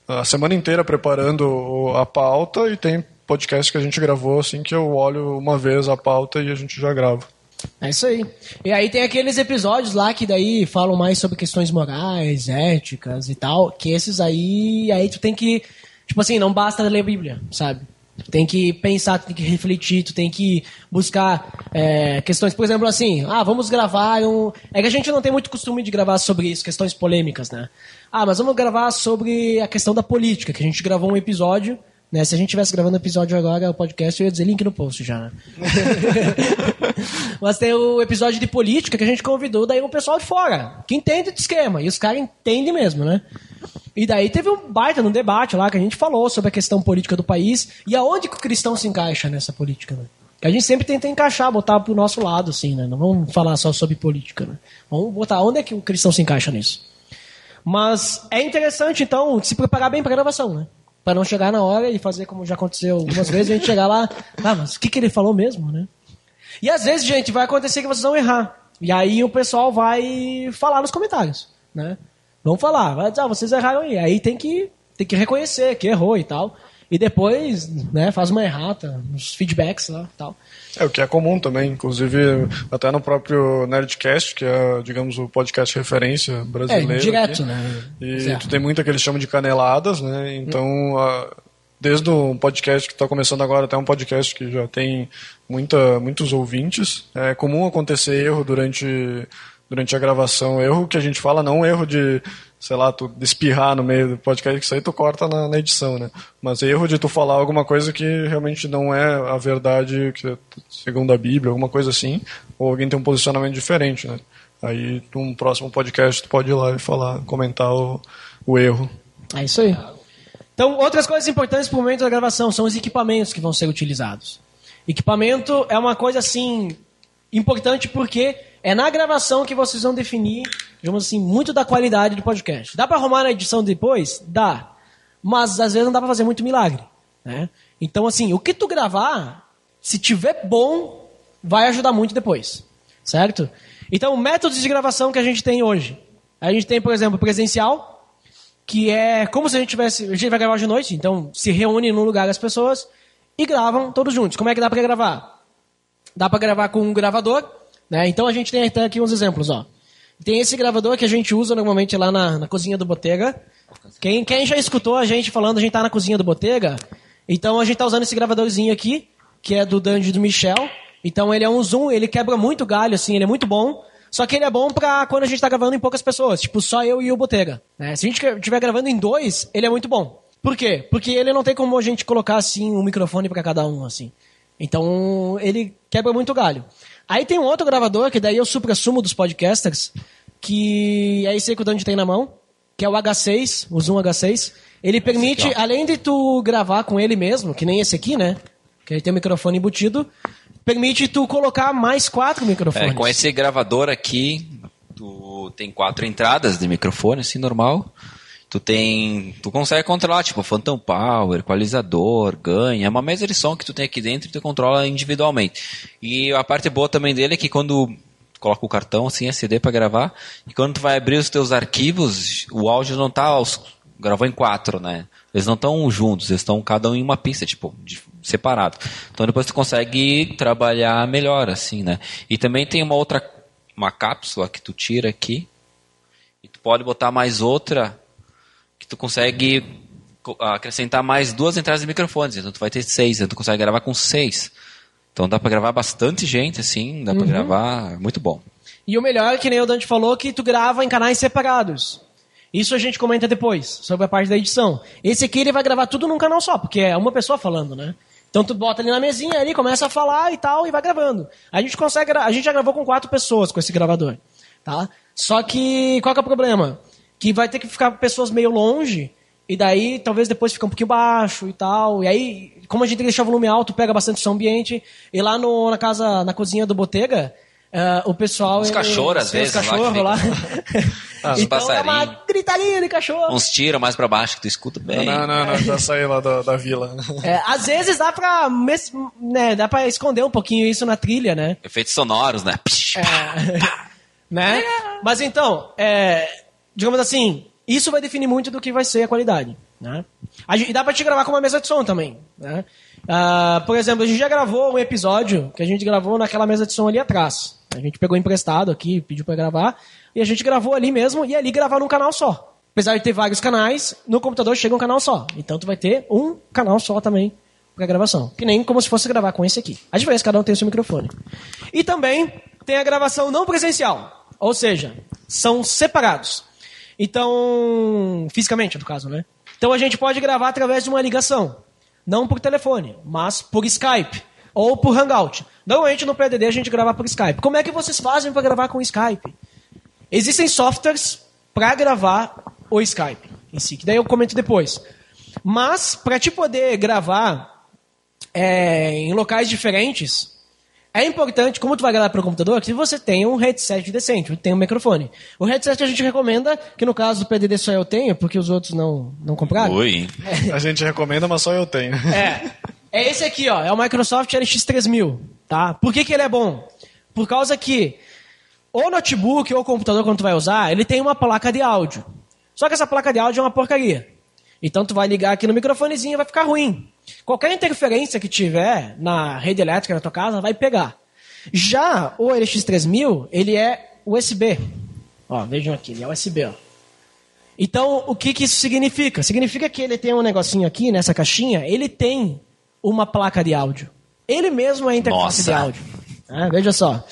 a semana inteira preparando o- a pauta e tem podcast que a gente gravou assim que eu olho uma vez a pauta e a gente já grava. É isso aí. E aí tem aqueles episódios lá que daí falam mais sobre questões morais, éticas e tal, que esses aí, aí tu tem que, tipo assim, não basta ler a Bíblia, sabe? Tu tem que pensar, tu tem que refletir, tu tem que buscar é, questões, por exemplo, assim, ah, vamos gravar um... É que a gente não tem muito costume de gravar sobre isso, questões polêmicas, né? Ah, mas vamos gravar sobre a questão da política, que a gente gravou um episódio, né? Se a gente estivesse gravando episódio agora, o podcast, eu ia dizer link no post já, né? Mas tem o episódio de política que a gente convidou daí um pessoal de fora, que entende de esquema, e os caras entendem mesmo, né? E daí teve um baita no debate lá que a gente falou sobre a questão política do país e aonde que o cristão se encaixa nessa política, né? Que a gente sempre tenta encaixar, botar pro nosso lado, assim, né? Não vamos falar só sobre política, né? Vamos botar onde é que o cristão se encaixa nisso. Mas é interessante, então, se preparar bem pra gravação, né? Pra não chegar na hora e fazer como já aconteceu algumas vezes, a gente chegar lá, ah, mas o que, que ele falou mesmo, né? E às vezes, gente, vai acontecer que vocês vão errar. E aí o pessoal vai falar nos comentários, né? Vamos falar. Vai dizer, ah, vocês erraram aí. Aí tem que, tem que reconhecer que errou e tal. E depois, né, faz uma errata, nos feedbacks lá e tal. É o que é comum também, inclusive até no próprio Nerdcast, que é, digamos, o podcast referência brasileiro. É, direto, aqui. né? E Certo. tu tem muito que eles chamam de caneladas, né? Então, a- desde um podcast que está começando agora até um podcast que já tem muita, muitos ouvintes, é comum acontecer erro durante, durante a gravação. Erro que a gente fala, não erro de, sei lá, tu espirrar no meio do podcast, isso aí tu corta na, na edição, né? Mas erro de tu falar alguma coisa que realmente não é a verdade, que, segundo a Bíblia, alguma coisa assim, ou alguém tem um posicionamento diferente, né? Aí, num próximo podcast, tu pode ir lá e falar, comentar o, o erro. É isso aí. Então, outras coisas importantes para o momento da gravação são os equipamentos que vão ser utilizados. Equipamento é uma coisa assim importante porque é na gravação que vocês vão definir, digamos assim, muito da qualidade do podcast. Dá para arrumar na edição depois? Dá. Mas às vezes não dá para fazer muito milagre, né? Então assim, o que tu gravar, se tiver bom, vai ajudar muito depois, certo? Então, métodos de gravação que a gente tem hoje. A gente tem, por exemplo, presencial, que é como se a gente tivesse. A gente vai gravar de noite, então se reúne num lugar as pessoas e gravam todos juntos. Como é que dá pra gravar? Dá pra gravar com um gravador, né? Então a gente tem até aqui uns exemplos, ó. Tem esse gravador que a gente usa normalmente lá na, na cozinha do Botega. Quem, quem já escutou a gente falando, a gente tá na cozinha do Botega. Então a gente tá usando esse gravadorzinho aqui, que é do Dandy do Michel. Então ele é um zoom, ele quebra muito galho, assim, ele é muito bom. Só que ele é bom pra quando a gente tá gravando em poucas pessoas, tipo só eu e o Botega. né? Se a gente estiver gravando em dois, ele é muito bom. Por quê? Porque ele não tem como a gente colocar assim um microfone pra cada um, assim. Então ele quebra muito galho. Aí tem um outro gravador, que daí o supra-sumo dos podcasters, que é esse aí que o Dandy tem na mão, que é o H6, o Zoom H6. Ele permite, aqui, além de tu gravar com ele mesmo, que nem esse aqui, né? Que ele tem o microfone embutido, permite tu colocar mais quatro microfones. É, com esse gravador aqui, tu tem quatro entradas de microfone, assim, normal. Tu tem. Tu consegue controlar, tipo, Phantom Power, equalizador, ganho. É uma mesa de som que tu tem aqui dentro e tu controla individualmente. E a parte boa também dele é que quando coloca o cartão, assim, a CD pra gravar, e quando tu vai abrir os teus arquivos, o áudio não tá. Aos, gravou em quatro, né? Eles não estão juntos, eles estão cada um em uma pista, tipo, de- separado. Então depois tu consegue trabalhar melhor, assim, né? E também tem uma outra, uma cápsula que tu tira aqui, e tu pode botar mais outra, tu consegue co- acrescentar mais duas entradas de microfones, então tu vai ter seis, então tu consegue gravar com seis. Então dá pra gravar bastante gente, assim, dá pra gravar, muito bom. E o melhor, que nem o Dante falou, que tu grava em canais separados. Isso a gente comenta depois, sobre a parte da edição. Esse aqui ele vai gravar tudo num canal só, porque é uma pessoa falando, né? Então tu bota ali na mesinha, ali começa a falar e tal, e vai gravando. A gente consegue, a gente já gravou com quatro pessoas com esse gravador, tá? Só que, qual que é o problema? Que vai ter que ficar pessoas meio longe, e daí talvez depois fica um pouquinho baixo e tal. E aí, como a gente tem que deixar o volume alto, pega bastante som ambiente. E lá no, na casa, na cozinha do Botega, eh, o pessoal... Os ele- cachorros, às os vezes, lá que cachorros lá. Ah, os então é uma passarinhos. gritaria de cachorro. Uns tiros mais pra baixo que tu escuta bem. Não, não, não, já saí lá da, da vila. É, às vezes dá pra, mes- né, dá pra esconder um pouquinho isso na trilha, né? Efeitos sonoros, né? Psh, né? Mas então, é, digamos assim, isso vai definir muito do que vai ser a qualidade. Né? E dá pra te gravar com uma mesa de som também. Né? Ah, por exemplo, a gente já gravou um episódio que a gente gravou naquela mesa de som ali atrás. A gente pegou emprestado aqui, pediu pra gravar, e a gente gravou ali mesmo, e ali gravar num canal só. Apesar de ter vários canais, no computador chega um canal só. Então tu vai ter um canal só também pra gravação. Que nem como se fosse gravar com esse aqui. A diferença é cada um tem o seu microfone. E também tem a gravação não presencial. Ou seja, são separados. Então, fisicamente, no caso, né? Então a gente pode gravar através de uma ligação. Não por telefone, mas por Skype. Ou por Hangout. Normalmente no PDD a gente grava por Skype. Como é que vocês fazem para gravar com Skype? Existem softwares para gravar o Skype em si, que daí eu comento depois. Mas, para te poder gravar é, em locais diferentes, é importante, como tu vai gravar pelo computador, que você tenha um headset decente, tenha um microfone. O headset a gente recomenda, que no caso do PDD só eu tenho, porque os outros não, não compraram. Oi. A gente recomenda, mas só eu tenho. É. É esse aqui, ó. É o Microsoft LX3000, tá? Por que, que ele é bom? Por causa que o notebook ou o computador, quando tu vai usar, ele tem uma placa de áudio. Só que essa placa de áudio é uma porcaria. Então tu vai ligar aqui no microfonezinho e vai ficar ruim. Qualquer interferência que tiver na rede elétrica na tua casa vai pegar. Já o LX3000, ele é USB. Ó, vejam aqui, ele é USB, ó. Então, o que, que isso significa? Significa que ele tem um negocinho aqui, nessa caixinha, ele tem uma placa de áudio. Ele mesmo é a interface Nossa. de áudio. Ah, veja só.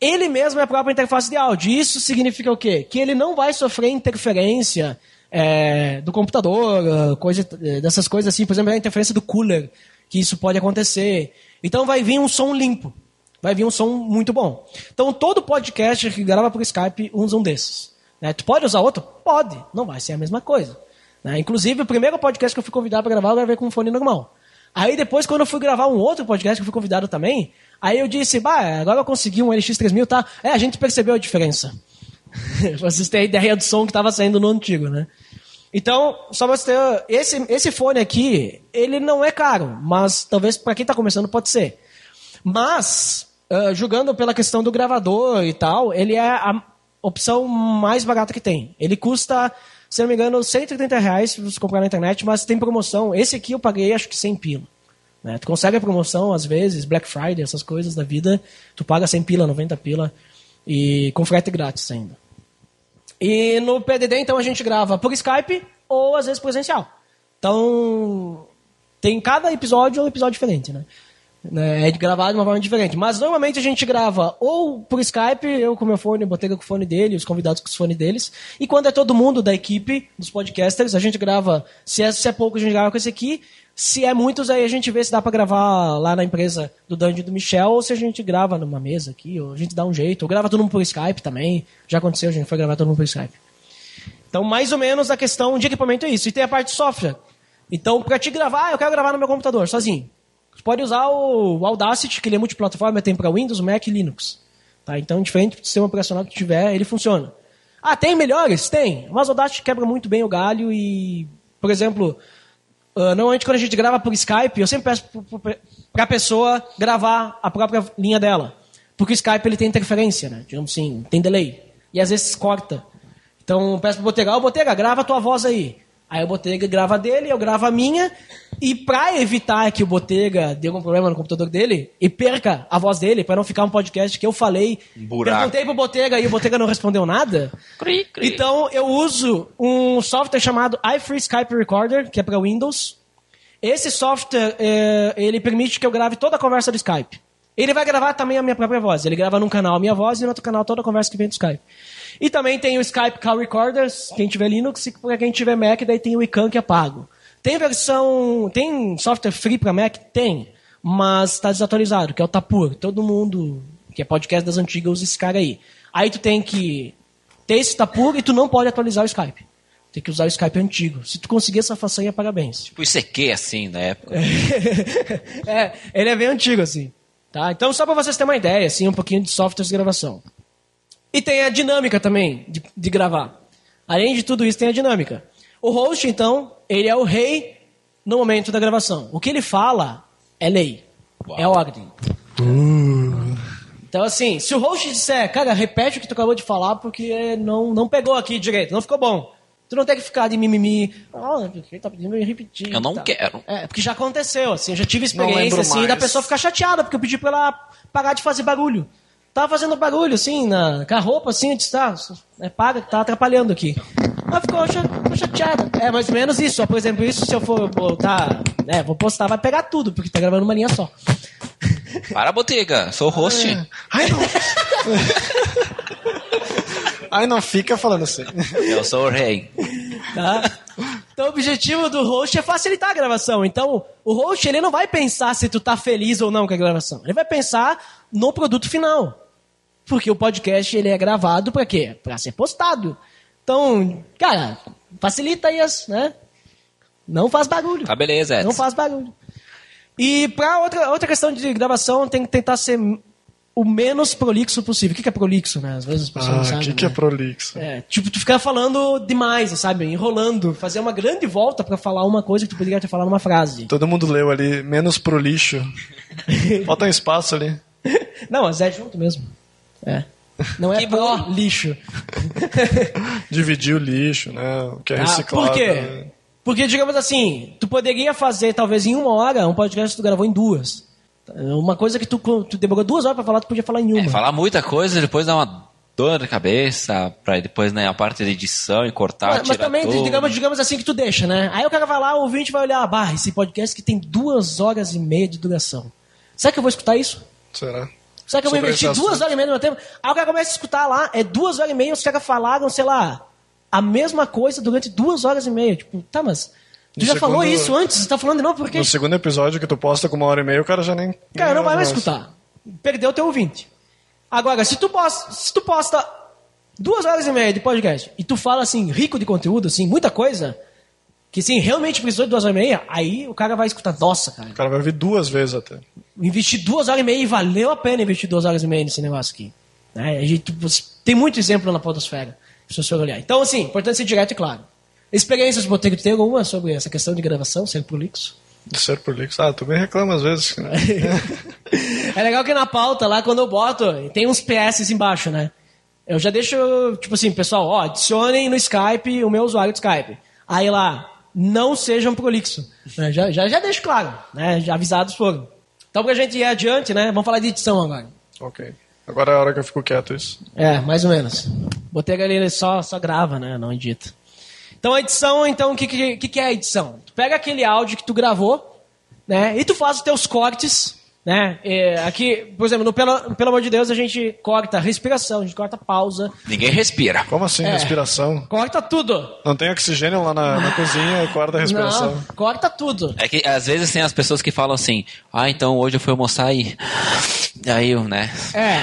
Ele mesmo é a própria interface de áudio. Isso significa o quê? Que ele não vai sofrer interferência é, do computador, coisa, eh, dessas coisas assim. Por exemplo, a interferência do cooler, que isso pode acontecer. Então vai vir um som limpo. Vai vir um som muito bom. Então todo podcast que grava por Skype usa um desses. né? Tu pode usar outro? Pode. Não vai ser a mesma coisa. né? Inclusive, o primeiro podcast que eu fui convidado para gravar, eu gravei com um fone normal. Aí depois, quando eu fui gravar um outro podcast que eu fui convidado também, aí eu disse, bah, agora eu consegui um LX3000, tá? É, a gente percebeu a diferença. Vocês têm a ideia do som que estava saindo no antigo, né? Então, só pra você ter, esse, esse fone aqui, ele não é caro, mas talvez para quem está começando pode ser. Mas, ah, julgando pela questão do gravador e tal, ele é a opção mais barata que tem. Ele custa, se não me engano, 130 reais se você comprar na internet, mas tem promoção. Esse aqui eu paguei acho que 100 pila. Né? Tu consegue a promoção, às vezes, Black Friday, essas coisas da vida, tu paga 100 pila, 90 pila, e com frete grátis ainda. E no PDD, então, a gente grava por Skype ou, às vezes, presencial. Então, tem cada episódio um episódio diferente, né? Né, É gravado de uma forma diferente. Mas, normalmente, a gente grava ou por Skype, eu com meu fone, Botega com o fone dele, os convidados com os fones deles. E quando é todo mundo da equipe, dos podcasters, a gente grava, se é, se é pouco, a gente grava com esse aqui. Se é muitos, aí a gente vê se dá pra gravar lá na empresa do Dungeon do Michel, ou se a gente grava numa mesa aqui, ou a gente dá um jeito. Ou grava todo mundo por Skype também. Já aconteceu, a gente foi gravar todo mundo por Skype. Então, mais ou menos a questão de equipamento é isso. E tem a parte de software. Então, pra te gravar, eu quero gravar no meu computador, sozinho. Você pode usar o Audacity, que ele é multiplataforma, tem para Windows, Mac e Linux. Tá? Então, diferente do sistema operacional que tiver, ele funciona. Ah, tem melhores? Tem. Mas o Audacity quebra muito bem o galho e, por exemplo, ah, normalmente quando a gente grava por Skype, eu sempre peço para a pessoa gravar a própria linha dela. Porque o Skype ele tem interferência, né? Digamos assim, tem delay. E às vezes corta. Então peço pro Botega, ô Botega, grava a tua voz aí. Aí o Botega grava a dele, eu gravo a minha. E pra evitar que o Botega dê algum problema no computador dele e perca a voz dele, pra não ficar um podcast que eu falei, buraco. perguntei pro Botega e o Botega não respondeu nada. Cri, cri. Então eu uso um software chamado iFree Skype Recorder, que é para Windows. Esse software é, ele permite que eu grave toda a conversa do Skype. Ele vai gravar também a minha própria voz. Ele grava num canal a minha voz e no outro canal toda a conversa que vem do Skype. E também tem o Skype Call Recorders, quem tiver Linux, e para quem tiver Mac, daí tem o iCan que é pago. Tem versão. Tem software free para Mac? Tem. Mas está desatualizado, que é o Tapur. Todo mundo que é podcast das antigas usa esse cara aí. Aí tu tem que ter esse Tapur e tu não pode atualizar o Skype. Tem que usar o Skype antigo. Se tu conseguir essa façanha, parabéns. Tipo ICQ, assim, na época. é, ele é bem antigo, assim. Tá? Então, só para vocês terem uma ideia, assim, um pouquinho de softwares de gravação. E tem a dinâmica também de, de gravar. Além de tudo isso, tem a dinâmica. O host, então, ele é o rei no momento da gravação. O que ele fala é lei. Uau. É ordem. Então, assim, se o host disser, cara, repete o que tu acabou de falar porque não, não pegou aqui direito, não ficou bom. Tu não tem que ficar de mimimi. Ah, porque ele tá pedindo eu repetir. Eu não tá. quero. É, porque já aconteceu, assim, eu já tive experiência, assim, mais. da pessoa ficar chateada, porque eu pedi pra ela parar de fazer barulho. Tava fazendo barulho, assim, na, com a roupa, assim, eu disse, tá, é, paga, tá atrapalhando aqui. Ela ficou, cha- ficou chateada. É mais ou menos isso, ó, por exemplo, isso se eu for botar, né, vou postar, vai pegar tudo, porque tá gravando uma linha só. Para, Botega, sou o host. Ai, não. Ai, não fica falando assim. Eu sou o rei. Tá? Então o objetivo do host é facilitar a gravação. Então, o host ele não vai pensar se tu tá feliz ou não com a gravação. Ele vai pensar no produto final. Porque o podcast ele é gravado para quê? Para ser postado. Então, cara, facilita as, né? Não faz barulho. Tá beleza, Não Edson. faz barulho. E pra outra, outra questão de gravação, tem que tentar ser o menos prolixo possível. O que que é prolixo, né? Às vezes as pessoas não Ah, o sabem. que, que né? é prolixo? É, tipo, tu ficar falando demais, sabe? Enrolando, fazer uma grande volta pra falar uma coisa que tu poderia ter falado numa frase. Todo mundo leu ali, menos pro lixo. Falta um espaço ali. Não, mas é junto mesmo. É. Não é bom. lixo. Dividir o lixo, né? O que é Ah, reciclado. por quê? né? Porque, digamos assim, tu poderia fazer, talvez em uma hora, um podcast que tu gravou em duas. Uma coisa que tu, tu demorou duas horas pra falar, tu podia falar em uma. É, falar muita coisa, depois dá uma dor de cabeça, pra depois né, a parte de edição e cortar, Mas, mas também, tudo. digamos, digamos assim que tu deixa, né? Aí o cara vai lá, o ouvinte vai olhar, bah, esse podcast que tem duas horas e meia de duração. Será que eu vou escutar isso? Será? Será que eu vou investir duas horas e meia no meu tempo? Aí o cara começa a escutar lá, é duas horas e meia, os caras falaram, sei lá, a mesma coisa durante duas horas e meia. Tipo, tá, mas. Tu No já falou segundo- isso antes, você tá falando de novo por quê? No segundo episódio que tu posta com uma hora e meia, o cara já nem. Cara, não vai mais escutar. Perdeu o teu ouvinte. Agora, se tu posta, se tu posta duas horas e meia de podcast e tu fala assim, rico de conteúdo, assim, muita coisa, que sim, realmente precisou de duas horas e meia, aí o cara vai escutar, nossa, cara, O cara vai ouvir duas vezes até. investi duas horas e meia e valeu a pena investir duas horas e meia nesse negócio aqui. Né? A gente, tem muito exemplo na podosfera, se você olhar. Então, assim, importante ser direto e claro. Experiências de Boteco, tem alguma sobre essa questão de gravação, ser prolixo? Ser prolixo. Ah, tu me reclama às vezes. né? É legal que na pauta lá, quando eu boto, tem uns PS embaixo, né? Eu já deixo, tipo assim, pessoal, ó, adicionem no Skype o meu usuário de Skype. Aí lá, não sejam prolixo. né? Já, já, já deixo claro, né? Já avisados foram. Então, pra gente ir adiante, né? Vamos falar de edição agora. ok. Agora é a hora que eu fico quieto isso. É, mais ou menos. Botei ali, ele só, só grava, né? Não edita. Então, a edição, então, o que, que, que que é a edição? Tu pega aquele áudio que tu gravou, né? E tu faz os teus cortes, né? É, aqui, por exemplo, no pelo, pelo amor de Deus, a gente corta a respiração, a gente corta a pausa, Ninguém respira. Como assim, É. respiração? corta tudo. Não tem oxigênio lá na, na cozinha e corta a respiração. Não, corta tudo. É que às vezes tem as pessoas que falam assim, ah, então hoje eu fui almoçar e. E aí, eu, né? É.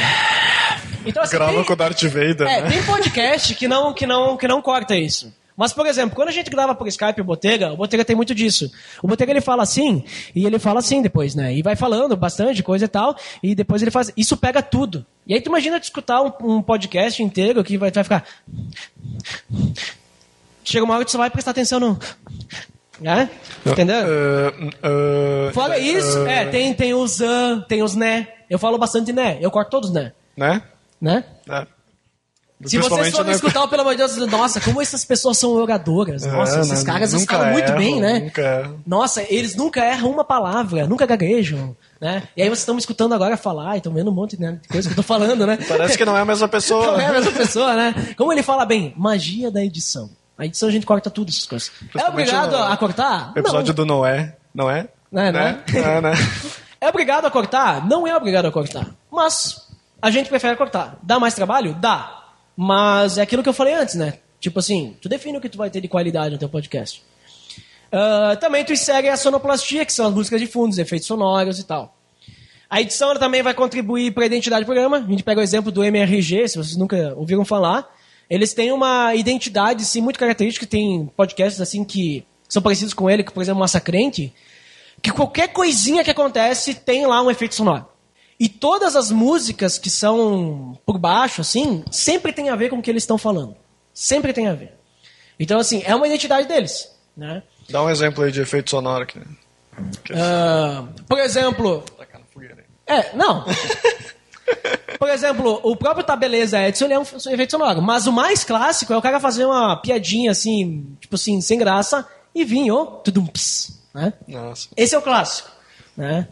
Então, assim, Grava tem- com o Darth Vader, É, né? tem podcast que não, que, não, que não corta isso. Mas, por exemplo, quando a gente grava por Skype o Botega, o Botega tem muito disso. O Botega ele fala assim, e ele fala assim depois, né? E vai falando bastante coisa e tal, e depois ele faz. Isso pega tudo. E aí tu imagina tu escutar um, um podcast inteiro que vai, vai ficar. Chega uma hora que tu só vai prestar atenção no. Né? Entendeu? Ah, ah, Fora isso, ah, é, tem, tem os an, tem os né. Eu falo bastante né. Eu corto todos né. Né? Né? É. Se vocês forem escutar Pelo Amor de Deus, nossa, como essas pessoas são oradoras. Nossa, É, esses né? caras eles falam muito erram, bem, né? nunca. Nossa, eles nunca erram uma palavra, nunca gaguejam, né? E aí vocês estão me escutando agora falar e estão vendo um monte né, de coisa que eu tô falando, né? Parece que não é a mesma pessoa. Não é a mesma pessoa, né? Como ele fala bem, magia da edição. A edição a gente corta tudo essas coisas. É obrigado no a cortar? Episódio Não. do Noé, não é? Né, né? né? É, né? É obrigado a cortar? Não é obrigado a cortar. Mas a gente prefere cortar. Dá mais trabalho? Dá. Mas é aquilo que eu falei antes, né? Tipo assim, tu define o que tu vai ter de qualidade no teu podcast. Ah, também tu segue a sonoplastia, que são as músicas de fundo, os efeitos sonoros e tal. A edição também vai contribuir para a identidade do programa. A gente pega o exemplo do MRG, se vocês nunca ouviram falar. Eles têm uma identidade, sim, muito característica. Tem podcasts, assim, que são parecidos com ele, que, por exemplo, Massacrente, que qualquer coisinha que acontece tem lá um efeito sonoro. E todas as músicas que são por baixo, assim, sempre tem a ver com o que eles estão falando. Sempre tem a ver. Então, assim, é uma identidade deles, né? Dá um exemplo aí de efeito sonoro aqui. Ah, por exemplo. É, não. Por exemplo, o próprio Tabeleza Edson é um efeito sonoro. Mas o mais clássico é o cara fazer uma piadinha assim, tipo assim, sem graça, e vir, ó, tudumps, né? Nossa. Esse é o clássico, né?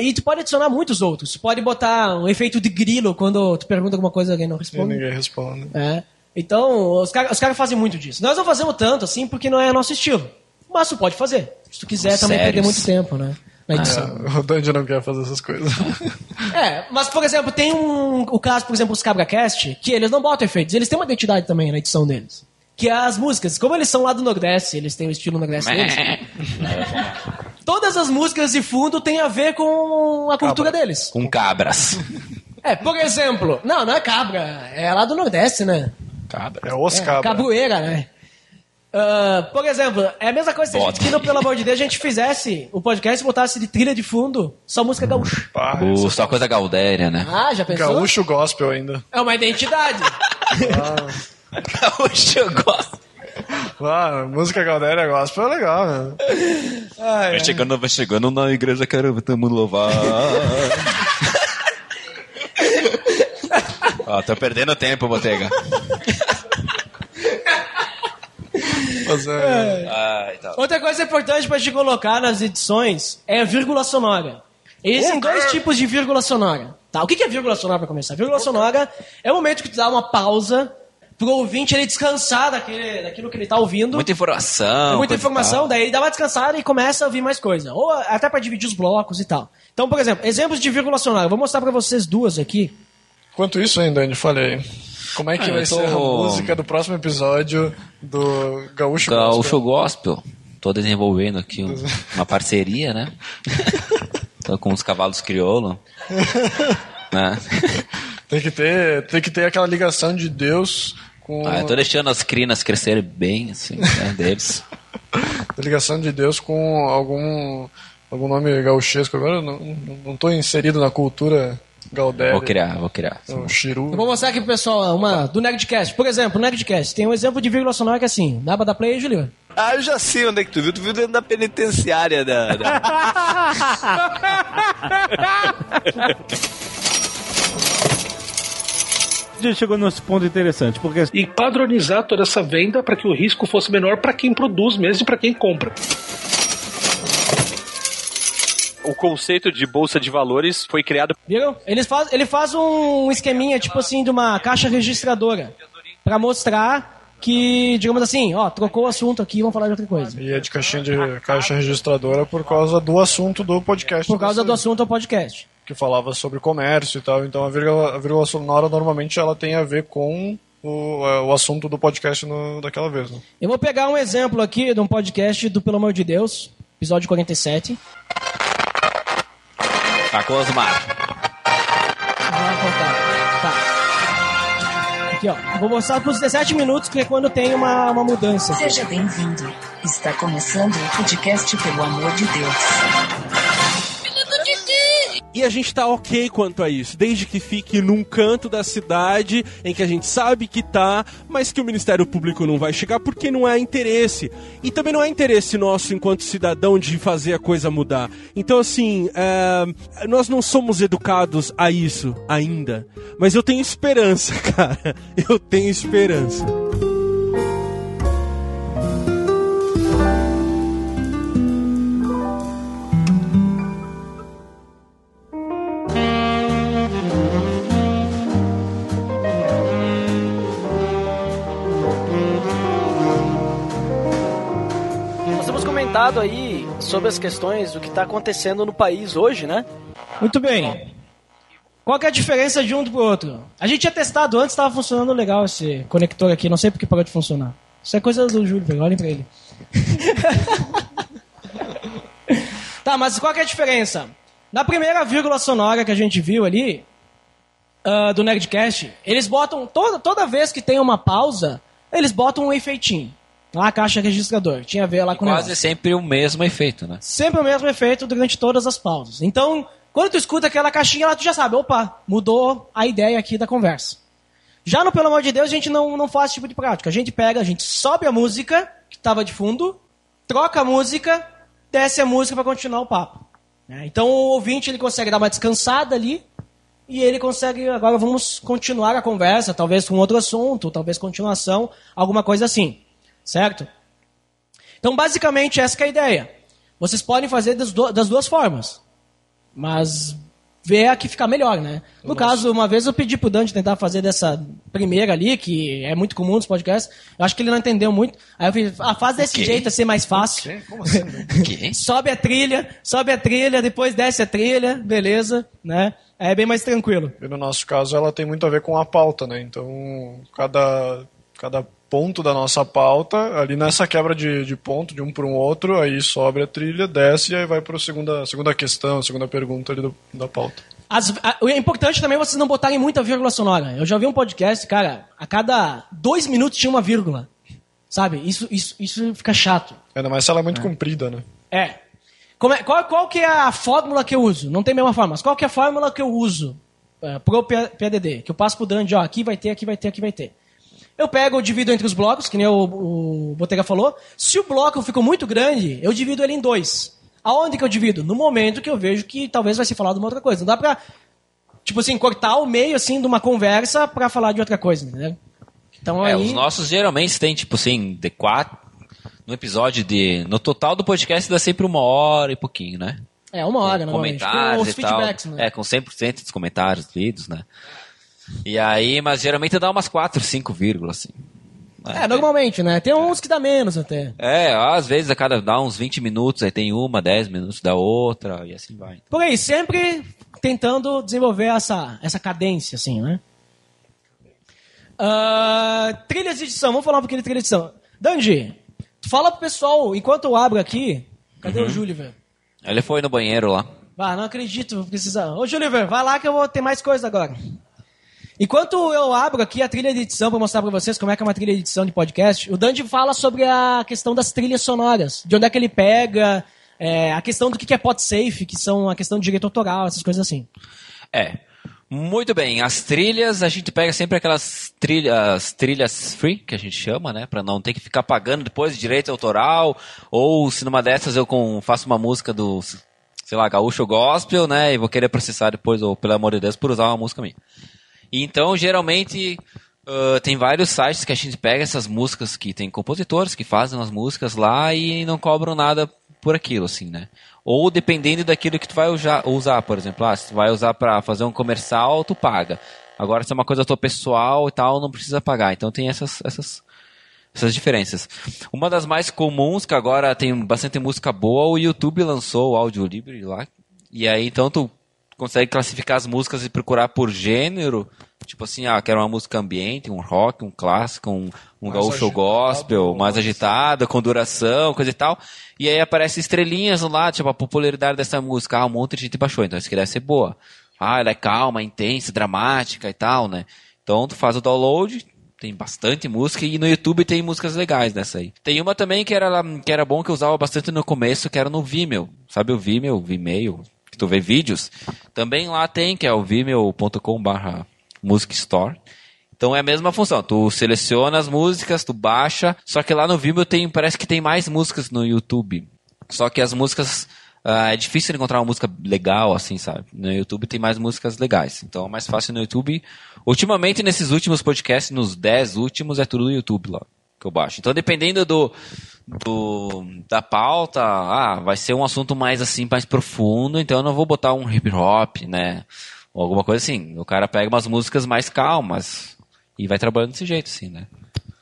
E tu pode adicionar muitos outros. Tu pode botar um efeito de grilo quando tu pergunta alguma coisa e alguém não E responde. ninguém responde. É. Então, os caras os caras fazem muito disso. Nós não fazemos tanto assim porque não é nosso estilo. Mas tu pode fazer. Se tu quiser também perder muito tempo, né? Na edição. É, o Dandy não quer fazer essas coisas. É, mas por exemplo, tem um, o caso, por exemplo, os CabraCast, que eles não botam efeitos, eles têm uma identidade também na edição deles. Que é as músicas, como eles são lá do Nordeste, eles têm o estilo Nordeste deles. Todas as músicas de fundo têm a ver com a cultura deles. Com cabras. É, por exemplo, não, não é cabra, é lá do Nordeste, né? Cabra. É os É, cabroeira, né? Ah, por exemplo, é a mesma coisa se a gente, que, no, pelo amor de Deus, a gente fizesse o podcast e botasse de trilha de fundo só música gaúcha. Pá, O, isso só coisa gaudéria, né? Ah, já pensou? Gaúcho gospel ainda. É uma identidade. Gaúcho eu gosto. Ah, música Galdéria gospel é legal, né? Vai chegando, vai chegando na igreja, quero todo mundo louvar. Ó, tô perdendo tempo, Botega. É, Ai, tá. Outra coisa importante pra te colocar nas edições é a vírgula sonora. Existem dois tipos de vírgula sonora. Tá, o que que é vírgula sonora pra começar? Vírgula sonora é o momento que tu dá uma pausa pro ouvinte ele descansar daquele, daquilo que ele tá ouvindo. Muita informação. Muita informação, tal. daí ele dá uma descansada e começa a ouvir mais coisa. Ou até pra dividir os blocos e tal. Então, por exemplo, exemplos de vírgula sonora. Eu vou mostrar pra vocês duas aqui. Enquanto isso ainda, Andy, falei. Como é que Ah, vai tô- ser a música do próximo episódio do Gaúcho Gaúcho Gospel? Gospel. Tô desenvolvendo aqui um- uma parceria, né? Tô com os cavalos crioulo. né? Tem que ter, tem que ter aquela ligação de Deus com Ah, eu tô deixando as crinas crescerem bem, assim, né, deles. a ligação de Deus com algum algum nome gauchesco. Agora eu não, não, tô inserido na cultura gaudéria. Vou criar, vou criar. O Chiru. Eu vou mostrar aqui pro pessoal uma do Nerdcast. Por exemplo, o Nerdcast tem um exemplo de vírgula sonora que é assim. Dá pra dar play aí, Julio? Ah, eu já sei onde é que tu viu. Tu viu dentro da penitenciária da. da- A gente chegou nesse ponto interessante, porque e padronizar toda essa venda para que o risco fosse menor para quem produz mesmo e para quem compra. O conceito de bolsa de valores foi criado Viram? Ele faz, ele faz um esqueminha, tipo assim, de uma caixa registradora. Pra mostrar que, digamos assim, ó, trocou o assunto aqui, vamos falar de outra coisa. E é de caixinha de caixa registradora por causa do assunto do podcast. Por causa do assunto ao podcast. Que falava sobre comércio e tal. Então a vírgula, a vírgula sonora normalmente ela tem a ver com o, é, o assunto do podcast no- daquela vez. Né? Eu vou pegar um exemplo aqui de um podcast do Pelo Amor de Deus, episódio 47. Tá com. Vou cortar. Tá. Aqui, ó. Vou mostrar por 17 minutos, que é quando tem uma, uma mudança. Seja bem-vindo. Está começando o podcast Pelo Amor de Deus. E a gente tá ok quanto a isso, desde que fique num canto da cidade em que a gente sabe que tá, mas que o Ministério Público não vai chegar porque não é interesse. E também não é interesse nosso enquanto cidadão de fazer a coisa mudar. Então, assim, é, nós não somos educados a isso ainda. Mas eu tenho esperança, cara. Eu tenho esperança. Comentado aí sobre as questões do que está acontecendo no país hoje, né? Muito bem. Qual que é a diferença de um pro outro? A gente tinha testado antes, estava funcionando legal esse conector aqui. Não sei porque parou de funcionar. Isso é coisa do Júlio, velho. olhem pra ele. tá, mas qual que é a diferença? Na primeira vírgula sonora que a gente viu ali, ah, do Nerdcast, eles botam, toda, toda vez que tem uma pausa, eles botam um efeitinho. Lá a caixa registrador. Tinha a ver lá com o Quase sempre o mesmo efeito, né? Sempre o mesmo efeito durante todas as pausas. Então, quando tu escuta aquela caixinha lá, tu já sabe, opa, mudou a ideia aqui da conversa. Já no Pelo Amor de Deus, a gente não, não faz esse tipo de prática. A gente pega, a gente sobe a música que estava de fundo, troca a música, desce a música para continuar o papo. né? Então o ouvinte ele consegue dar uma descansada ali e ele consegue, agora vamos continuar a conversa, talvez com outro assunto, talvez continuação, alguma coisa assim. Certo? Então, basicamente, essa que é a ideia. Vocês podem fazer das, das duas formas. Mas ver a que ficar melhor, né? No caso, uma vez eu pedi pro Dante tentar fazer dessa primeira ali, que é muito comum nos podcasts. Eu acho que ele não entendeu muito. Aí eu fiz, ah, faz desse quê? jeito, a ser mais fácil. Como assim? Que? Sobe a trilha, sobe a trilha, depois desce a trilha, beleza, né? É bem mais tranquilo. E no nosso caso, ela tem muito a ver com a pauta, né? Então, cada, cada ponto da nossa pauta, ali nessa quebra de, de ponto, de um para um outro, aí sobe a trilha, desce e aí vai para a segunda, segunda questão, segunda pergunta ali do, da pauta. As- a- o importante também é vocês não botarem muita vírgula sonora. Eu já vi um podcast, cara, a cada dois minutos tinha uma vírgula. Sabe? Isso, isso, isso fica chato. Ainda mais se ela é muito comprida, né? É. Como é- qual, qual que é a fórmula que eu uso? Não tem a mesma fórmula, mas qual que é a fórmula que eu uso é, pro PDD? Que eu passo pro Dandy, ó, aqui vai ter, aqui vai ter, aqui vai ter. Eu pego, eu divido entre os blocos, que nem o, o Botega falou. Se o bloco ficou muito grande, eu divido ele em dois. Aonde que eu divido? No momento que eu vejo que talvez vai ser falado uma outra coisa. Não dá pra tipo assim, cortar o meio, assim, de uma conversa pra falar de outra coisa, entendeu? Então É, aí... os nossos geralmente tem, tipo assim, de quatro. No episódio de. No total do podcast dá sempre uma hora e pouquinho, né? É, uma hora, normalmente. comentários Com os e tal. feedbacks, né? É, com 100% dos comentários lidos, né? E aí, mas geralmente dá umas 4, 5 vírgulas, assim. É, normalmente, né? Tem uns que dá menos até. É, às vezes a cada dá uns 20 minutos, aí tem uma, 10 minutos da outra, e assim vai. Por aí, sempre tentando desenvolver essa, essa cadência, assim, né? Ah, trilhas de edição, vamos falar um pouquinho de trilha de edição. Dandy, fala pro pessoal, enquanto eu abro aqui. Cadê Uhum. o Júlio, velho? Ele foi no banheiro lá. Ah, não acredito, vou precisar. Ô, Júlio, vai lá que eu vou ter mais coisa agora. Enquanto eu abro aqui a trilha de edição para mostrar para vocês como é que é uma trilha de edição de podcast, o Dandy fala sobre a questão das trilhas sonoras, de onde é que ele pega, é, a questão do que é pod safe, que são a questão de direito autoral, essas coisas assim. É. Muito bem, as trilhas, a gente pega sempre aquelas trilhas, trilhas free, que a gente chama, né? Pra não ter que ficar pagando depois de direito autoral, ou se numa dessas eu com, faço uma música do, sei lá, gaúcho gospel, né? E vou querer processar depois, ou pelo amor de Deus, por usar uma música minha. Então, geralmente, ah, tem vários sites que a gente pega essas músicas que tem compositores que fazem as músicas lá e não cobram nada por aquilo, assim, né? Ou dependendo daquilo que tu vai usar, por exemplo, ah, se tu vai usar para fazer um comercial, tu paga. Agora, se é uma coisa tua pessoal e tal, não precisa pagar. Então tem essas, essas, essas diferenças. Uma das mais comuns, que agora tem bastante música boa, o YouTube lançou o Audio Libre lá. E aí, então, tu consegue classificar as músicas e procurar por gênero. Tipo assim, ah, quero uma música ambiente, um rock, um clássico, um, um gaúcho agitado, gospel, mais agitada, com duração, coisa e tal. E aí aparece estrelinhas lá, tipo, a popularidade dessa música. Ah, um monte de gente baixou, então isso aqui deve ser boa. Ah, ela é calma, intensa, dramática e tal, né? Então tu faz o download, tem bastante música e no YouTube tem músicas legais dessa aí. Tem uma também que era, que era bom que eu usava bastante no começo, que era no Vimeo. Sabe o Vimeo, Vimeo, tu vê vídeos? Também lá tem, que é o vimeo.com music store. Então é a mesma função, tu seleciona as músicas, tu baixa, só que lá no Vimeo tem, parece que tem mais músicas no YouTube. Só que as músicas ah, é difícil encontrar uma música legal, assim, sabe? No YouTube tem mais músicas legais. Então é mais fácil no YouTube. Ultimamente, nesses últimos podcasts, nos 10 últimos, é tudo no YouTube lá que eu baixo. Então, dependendo do, do da pauta, ah, vai ser um assunto mais assim, mais profundo, então eu não vou botar um hip hop, né? Ou alguma coisa assim. O cara pega umas músicas mais calmas e vai trabalhando desse jeito, assim, né?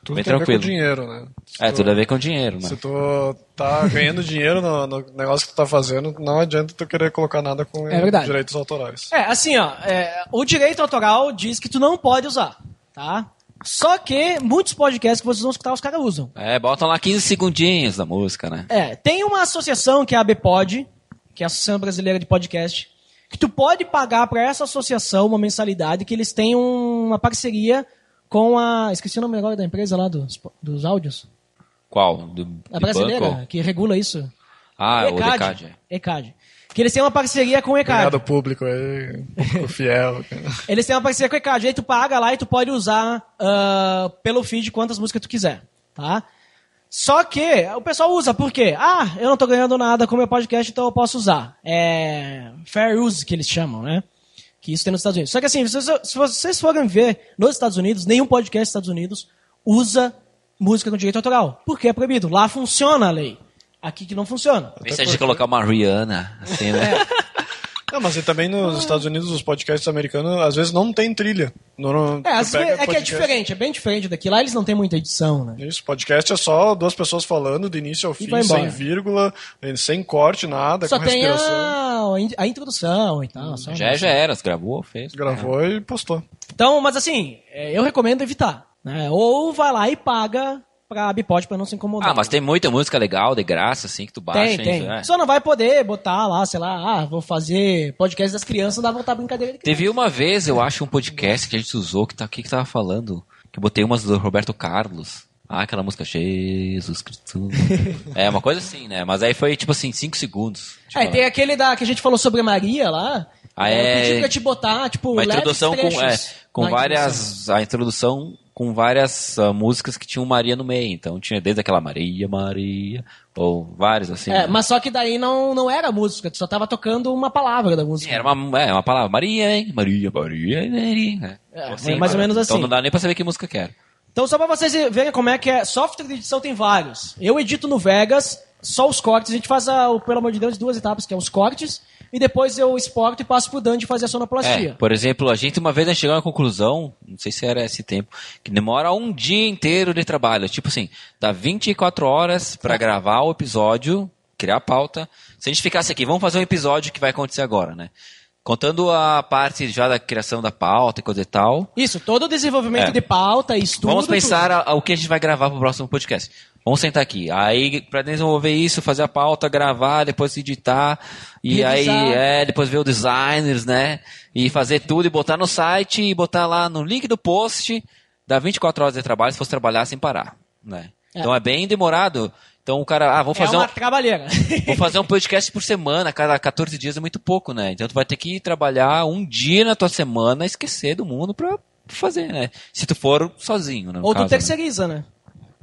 Tudo Bem tem a ver tranquilo. com dinheiro, né? Se É, tu- tudo a ver com dinheiro, né? Se tu tá ganhando dinheiro no, no negócio que tu tá fazendo, não adianta tu querer colocar nada com É direitos autorais. É, assim, ó, é, o direito autoral diz que tu não pode usar, tá? Só que muitos podcasts que vocês vão escutar, os caras usam. É, botam lá 15 segundinhos da música, né? É, tem uma associação que é a ABPOD, que é a Associação Brasileira de Podcast, que tu pode pagar para essa associação uma mensalidade que eles têm um- uma parceria com a. Esqueci o nome agora da empresa lá dos, dos áudios. Qual? Do, A brasileira, banco? que regula isso. Ah, o DECAD. é. ECAD. Que eles têm uma parceria com o ECAD. Obrigado, público aí, público fiel. Eles têm uma parceria com o ECAD. Aí tu paga lá e tu pode usar ah, pelo feed quantas músicas tu quiser, tá? Só que o pessoal usa, por quê? Ah, eu não tô ganhando nada com o meu podcast, então eu posso usar. É fair use, que eles chamam, né? Que isso tem nos Estados Unidos. Só que assim, se vocês, se vocês forem ver nos Estados Unidos, nenhum podcast nos Estados Unidos usa música com direito autoral. Porque é proibido. Lá funciona a lei. Aqui que não funciona. Vê se a gente colocar uma Rihanna, assim, né? Não, mas e também nos Estados Unidos, os podcasts americanos, às vezes não tem trilha. No, no- É, às vezes- é que é diferente, é bem diferente daqui. Lá eles não têm muita edição, né? Isso, podcast é só duas pessoas falando do início ao fim, sem vírgula, sem corte, nada, Só com tem respiração. a, a in- a introdução e tal. só- Já já era, gravou, fez. Gravou e postou. Então, mas assim, é, eu recomendo evitar. Né? Ou vai lá e paga pra Bipod pra não se incomodar. Ah, mas tem muita música legal, de graça, assim, que tu baixa. Tem, tem. É. Só não vai poder botar lá, sei lá, ah, vou fazer podcast das crianças, não dá pra botar brincadeira de criança. Teve uma vez, eu acho, um podcast que a gente usou, que tá, que que tava falando? Que eu botei umas do Roberto Carlos. Ah, aquela música Jesus Cristo. é, uma coisa assim, né? Mas aí foi, tipo assim, 5 segundos. Tipo, É, tem aquele da, que a gente falou sobre Maria lá. Ah, eu é. pedi pra te botar, tipo, uma introdução com, é, com várias. A introdução com várias ah, músicas que tinham Maria no meio. Então tinha desde aquela Maria, Maria, ou vários assim. É, né? mas só que daí não, não era música, tu só tava tocando uma palavra da música. Era uma, é, uma palavra, Maria, hein? Maria, Maria, Maria. É, Assim, mais ou menos Então assim. não dá nem pra saber que música que era. Então, só pra vocês verem como é que é. Software de edição tem vários. Eu edito no Vegas, só os cortes. A gente faz, a, o, pelo amor de Deus, duas etapas, que é os cortes. E depois eu exporto e passo pro Dante fazer a É, sonoplastia. por exemplo, a gente uma vez a gente chegou à conclusão, não sei se era esse tempo, que demora um dia inteiro de trabalho. Tipo assim, dá 24 horas pra gravar o episódio, criar a pauta. Se a gente ficasse aqui, vamos fazer um episódio que vai acontecer agora, né? Contando a parte já da criação da pauta e coisa e tal. Isso, todo o desenvolvimento É. de pauta, estudo. Vamos pensar a- a- o que a gente vai gravar pro próximo podcast. Vamos sentar aqui. Aí, pra desenvolver isso, fazer a pauta, gravar, depois editar. E aí, é, depois ver o designers, né? E fazer tudo e botar no site e botar lá no link do post. Dá 24 horas de trabalho se fosse trabalhar sem parar, né? É. Então é bem demorado. Então o cara, ah, vou É fazer uma um, trabalheira. Vou fazer um podcast por semana, cada 14 dias é muito pouco, né? Então tu vai ter que trabalhar um dia na tua semana, esquecer do mundo pra fazer, né? Se tu for sozinho, né? Ou tu caso, né? terceiriza, né?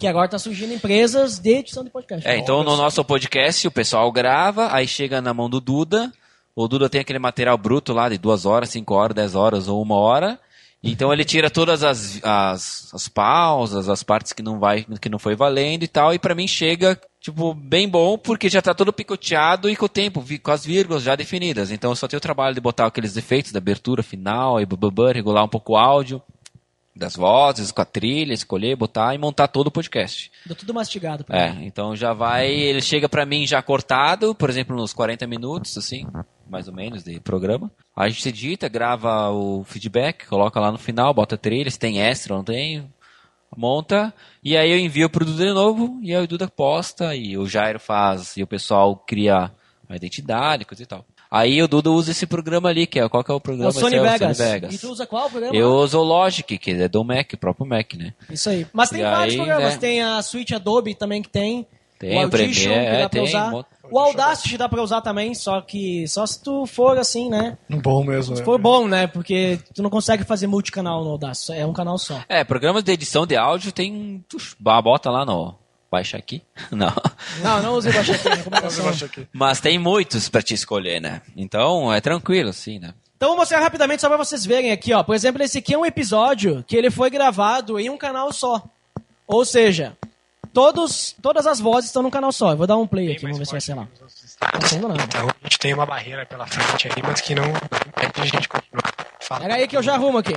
Que agora tá surgindo empresas de edição de podcast. É, então no nosso podcast o pessoal grava, aí chega na mão do Duda, o Duda tem aquele material bruto lá de duas horas, cinco horas, dez horas ou uma hora, então ele tira todas as, as, as pausas, as partes que não vai, que não foi valendo e tal, e pra mim chega, tipo, bem bom, porque já tá todo picoteado e com o tempo, com as vírgulas já definidas, então eu só tenho o trabalho de botar aqueles efeitos da abertura final e bababã, regular um pouco o áudio das vozes, com a trilha, escolher, botar e montar todo o podcast. Deu tudo mastigado. pra É, mim. então já vai, ele chega pra mim já cortado, por exemplo, nos 40 minutos, assim, mais ou menos, de programa. Aí a gente edita, grava o feedback, coloca lá no final, bota trilha, se tem extra, não tem, monta, e aí eu envio pro Duda de novo, e aí o Duda posta, e o Jairo faz, e o pessoal cria a identidade, coisa e tal. Aí o Duda usa esse programa ali, que é, qual que é o É programa? o Sony é Vegas. Sony Vegas. E tu usa qual programa? Eu uso o Logic, que é do Mac, próprio Mac, né? Isso aí. Mas tem E vários aí, programas. né? Tem a Suite Adobe também que tem. Tem, o o Audition, Premiere, que dá é, pra tem, usar. monte. O Audacity dá pra usar também, só que só se tu for assim, né? Bom mesmo, Se né? for bom, né? Porque tu não consegue fazer multicanal no Audacity, é um canal só. É, programas de edição de áudio tem. tu bota lá no. Baixa aqui? Não. Não, não use baixa aqui. Mas tem muitos pra te escolher, né? Então é tranquilo, assim, né? Então vou mostrar rapidamente só pra vocês verem aqui, ó. Por exemplo, esse aqui é um episódio que ele foi gravado em um canal só. Ou seja, todos, todas as vozes estão num canal só. Eu vou dar um play aqui, vamos ver se vai ser lá. Sendo nada. Então a gente tem uma barreira pela frente aí, mas que não impede a gente continuar falando. Pera aí que eu já arrumo aqui.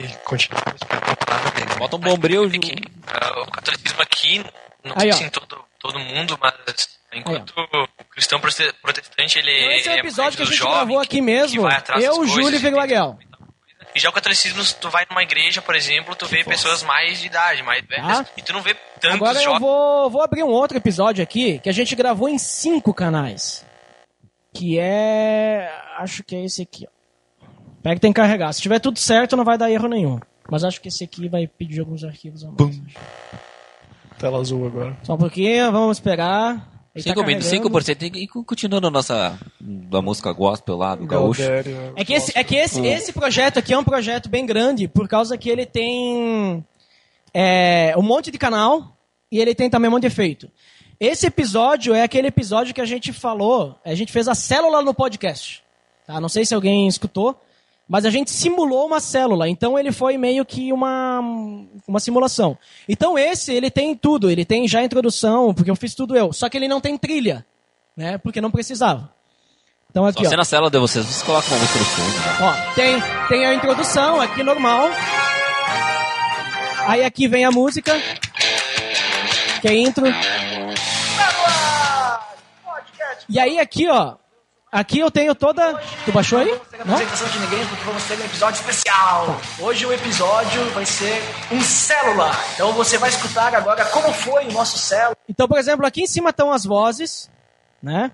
E continuar Bota um bombril. Ah, o catolicismo aqui, não Aí, sei em todo, todo mundo, mas enquanto o cristão prote- protestante ele Então esse é o é episódio que a gente jovem, gravou aqui mesmo. Eu, coisas, Júlio e Viguaguel. E já o catolicismo, tu vai numa igreja, por exemplo, tu vê pessoas mais de idade, mais velhas, Ah. e tu não vê tantos Agora eu vou, vou abrir um outro episódio aqui que a gente gravou em cinco canais. Que é. Acho que é esse aqui, ó. Pega que tem que carregar. Se tiver tudo certo, não vai dar erro nenhum. Mas acho que esse aqui vai pedir alguns arquivos a mais. Tela azul agora. Só um pouquinho, vamos esperar. Ele tá 5 minutos, carregando. 5%. E continuando a nossa. da música gospel lá, do gaúcho. É que, esse, é que esse, Hum. esse projeto aqui é um projeto bem grande, por causa que ele tem é, um monte de canal e ele tem também um monte de efeito. Esse episódio é aquele episódio que a gente falou, a gente fez a célula no podcast. Tá? Não sei se alguém escutou, mas a gente simulou uma célula, então ele foi meio que uma, uma simulação. Então esse, ele tem tudo, ele tem já a introdução, porque eu fiz tudo eu, só que ele não tem trilha, né? Porque não precisava. Então aqui, Só ó. se na cela de vocês, vocês colocam uma música no fundo. Ó, tem, tem a introdução aqui normal. Aí aqui vem a música. Que é intro. E aí aqui, ó. Aqui eu tenho toda. Tu baixou aí? Não? apresentação de ninguém porque vamos ter um episódio especial. Hoje o episódio vai ser um célula. Então você vai escutar agora como foi o nosso célula. Então, por exemplo, aqui em cima estão as vozes, né?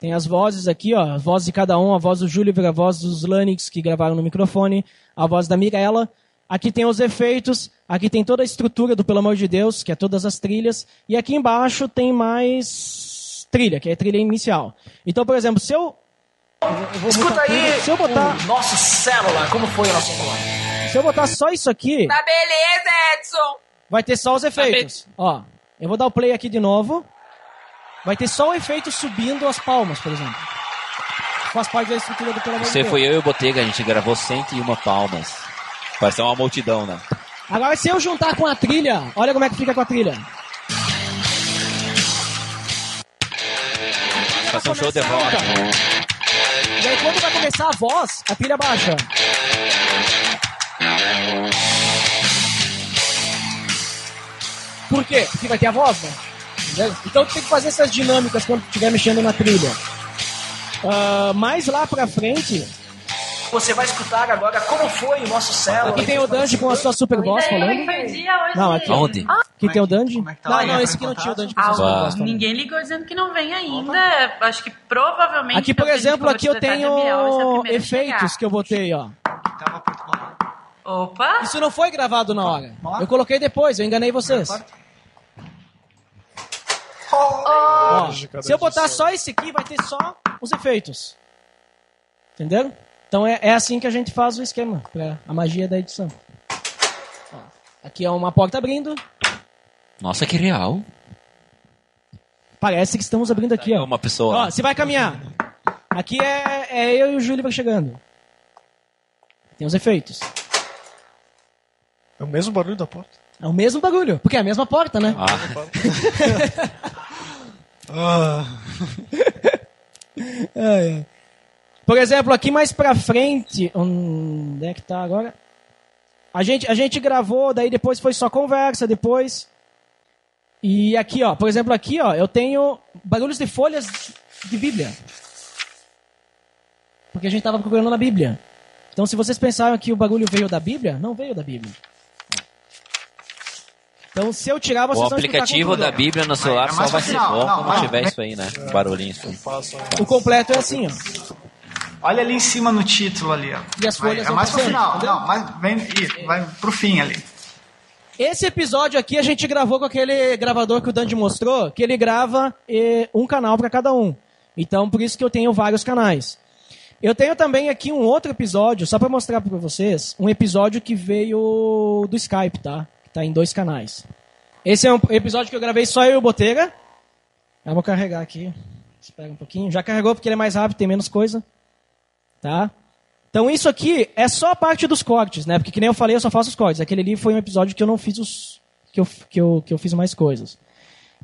Tem as vozes aqui, ó, as vozes de cada um, a voz do Júlio, a voz dos Lanix que gravaram no microfone, a voz da Mirella. Aqui tem os efeitos, aqui tem toda a estrutura do Pelo Amor de Deus, que é todas as trilhas, e aqui embaixo tem mais trilha, que é a trilha inicial. Então, por exemplo, se eu, Escuta aí se eu botar o nosso célula, como foi o nosso célula. Se eu botar só isso aqui, Tá beleza, Edson. vai ter só os efeitos. Ó, eu vou dar o play aqui de novo. Vai ter só o efeito subindo as palmas, por exemplo. Faz parte da estrutura do Pelo Você foi eu e o Botega, a gente gravou 101 palmas. Pareceu uma multidão, né? Agora, se eu juntar com a trilha, olha como é que fica com a trilha. Fazer um show de rock. Aí, quando vai começar a voz, a trilha baixa. Por quê? Porque vai ter a voz, né? Entendeu? Então tem que fazer essas dinâmicas quando estiver mexendo na trilha. Ah, mais lá pra frente, Você vai escutar agora como foi o nosso céu. aqui tem o Dandy com a sua super voz falando. Não, aqui. Aonde? Aqui tem o Dandy. tá Não, não, esse aqui não tinha o? Dandy com a sua super Ah, voz falando. Ninguém ligou dizendo que não vem ainda. Acho que provavelmente. Aqui, por que gente exemplo, aqui eu tenho Biel, é efeitos que eu botei, ó. Opa! Isso não foi gravado na hora. Eu coloquei depois, eu enganei vocês. Ó, se eu botar só esse aqui, vai ter só os efeitos. Entenderam? Então é, é assim que a gente faz o esquema, pra a magia da edição. Ó, aqui é uma porta abrindo. Nossa, que real. Parece que estamos abrindo aqui, ó. Uma pessoa. Ó, você vai caminhar. Aqui é, é eu e o Júlio chegando. Tem os efeitos. É o mesmo barulho da porta. É o mesmo bagulho, porque é a mesma porta, né? Ah. Ai, ai. Por exemplo, aqui mais pra frente, onde é que tá agora? A gente, a gente gravou, daí depois foi só conversa, depois. E aqui, ó, por exemplo, aqui, ó, eu tenho barulhos de folhas de Bíblia. Porque a gente tava procurando na Bíblia. Então, se vocês pensaram que o bagulho veio da Bíblia, não veio da Bíblia. Então, se eu tirar, vocês O aplicativo da Bíblia no celular é só vai ser final, bom não, quando não. tiver isso aí, né? Barulhinho. Assim. O completo é assim, ó. Olha ali em cima no título ali, ó. E as Vai- folhas é vão mais pro final. entendeu? Não, mais, vem, isso, vai pro fim ali. Esse episódio aqui a gente gravou com aquele gravador que o Dandy mostrou, que ele grava eh, um canal para cada um. Então, por isso que eu tenho vários canais. Eu tenho também aqui um outro episódio, só para mostrar para vocês, um episódio que veio do Skype, tá? Que tá em dois canais. Esse é um episódio que eu gravei só eu e o Botega. Eu vou carregar aqui. Espera um pouquinho. Já carregou porque ele é mais rápido, tem menos coisa. Tá? Então isso aqui é só a parte dos cortes, né? Porque que nem eu falei, eu só faço os cortes. Aquele ali foi um episódio que eu não fiz os que eu, que eu, que eu fiz mais coisas.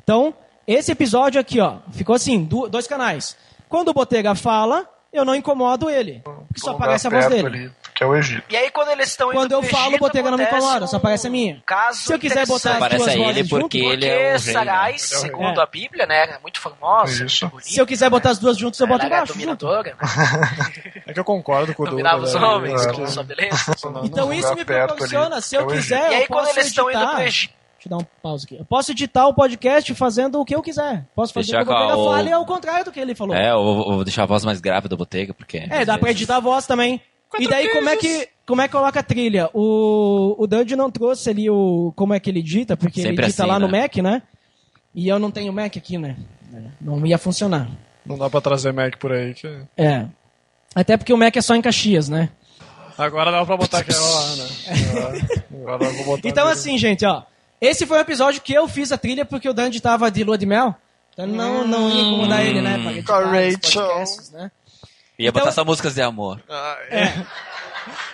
Então, esse episódio aqui, ó, ficou assim, dois canais. Quando o Botega fala, eu não incomodo ele, porque só aparece a voz dele. ali, que é o Egito. E aí, quando eles estão indo Quando eu falo, o Egito, Botega não me incomoda, só um aparece a minha. Caso Se eu quiser botar as duas a ele vozes porque junto, ele é o rei, Sarai, né? segundo É. a Bíblia, né, é muito famosa. se eu quiser botar as duas juntas, eu boto Ela é embaixo. dominadora. É que eu concordo com o. Dominava os né? homens, É, com sua beleza. Então isso me proporciona, se eu quiser, E aí, quando eles estão indo pro Egito, Deixa eu dar um pause aqui. Eu posso editar o podcast fazendo o que eu quiser. Posso fazer Deixar o que o Botega o- fale ao contrário do que ele falou. É, eu vou, deixar a voz mais grave do Botega, porque... É, dá pra editar a voz também. e daí, como é que como é que coloca a trilha? O, o Duddy não trouxe ali o como é que ele edita, porque Sempre ele edita assim, lá no né? Mac, né? E eu não tenho Mac aqui, né? Não ia funcionar. Não dá pra trazer Mac por aí. Que... É. Até porque o Mac é só em Caxias, né? Agora dá pra botar aquela lá, né? Agora eu vou botar Então, assim, gente, ó. Esse foi um episódio que eu fiz a trilha porque o Dandy tava de lua de mel. Então não, não ia incomodar ele, né? Pra os Rachel. podcasts, né? Ia Então- botar só músicas de amor.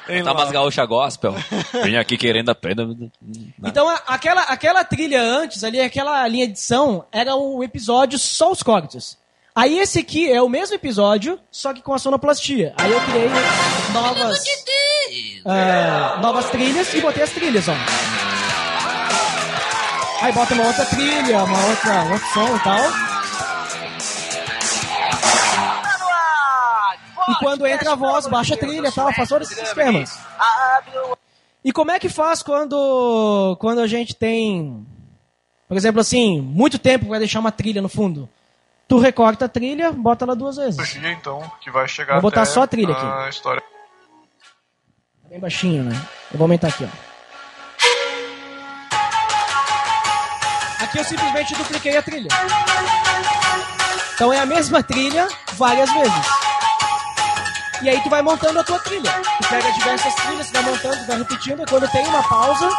Hein, Botar lá. umas gaúcha gospel. Vim aqui querendo a pena. Então, a- aquela, aquela trilha antes, ali, aquela linha de edição, era o episódio só os cortes. Aí esse aqui é o mesmo episódio, só que com a sonoplastia. Aí eu criei novas, ah, novas trilhas e botei as trilhas, ó. Aí bota uma outra trilha, uma outra, um outro som e tal. E quando entra a voz, baixa a trilha e tal, faz todos esses esquemas. E como é que faz quando, quando a gente tem, por exemplo, assim, muito tempo para deixar uma trilha no fundo? Tu recorta a trilha, bota ela duas vezes. Dia, então, que vai chegar Vou botar só a trilha aqui. A história. Bem baixinho, né? Eu vou aumentar aqui, ó. Aqui eu simplesmente dupliquei a trilha. Então é a mesma trilha várias vezes. E aí tu vai montando a tua trilha. Tu pega diversas trilhas, tu vai montando, tu vai repetindo, e quando tem uma pausa,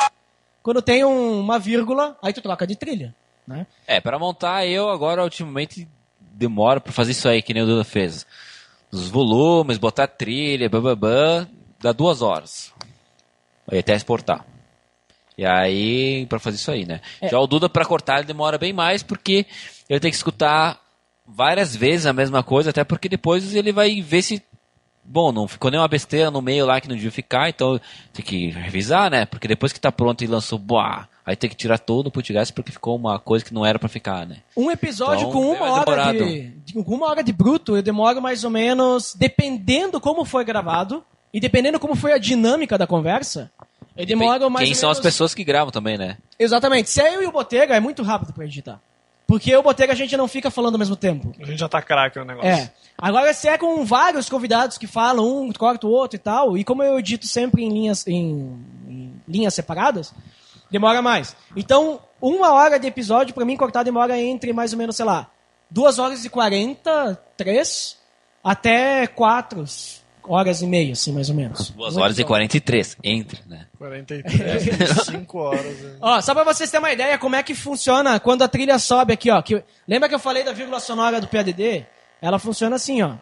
quando tem um- uma vírgula, aí tu troca de trilha. Né? É, pra montar eu agora ultimamente demoro pra fazer isso aí, que nem o Duda fez. Os volumes, botar trilha, bababã, dá duas horas. Aí até exportar. E aí, pra fazer isso aí, né? É. Já o Duda pra cortar ele demora bem mais, porque ele tem que escutar várias vezes a mesma coisa, até porque depois ele vai ver se. Bom, não ficou nenhuma besteira no meio lá que não devia ficar, então tem que revisar, né? Porque depois que tá pronto e lançou, boa, aí tem que tirar todo o putgás porque ficou uma coisa que não era pra ficar, né? Um episódio Então, com é uma hora de, de- uma hora de bruto, eu demoro mais ou menos, dependendo como foi gravado e dependendo como foi a dinâmica da conversa, eu demoro mais Quem ou são as menos... pessoas que gravam também, né? Exatamente. Se é eu e o Botega, é muito rápido pra editar. Porque o Botega a gente não fica falando ao mesmo tempo. A gente já tá craque no negócio. É. Agora, se é com vários convidados que falam, um corta o outro e tal, e como eu edito sempre em linhas, em, em linhas separadas, demora mais. Então, uma hora de episódio, pra mim, cortar demora entre mais ou menos, sei lá, duas horas e quarenta, três, até quatro horas e meia, assim, mais ou menos. Duas Um horas e episódio. 43, entre, né? 43, 25 horas. né? Ó, só pra vocês terem uma ideia como é que funciona quando a trilha sobe aqui, ó. Que, lembra que eu falei da vírgula sonora do PADD? Ela funciona assim, ó.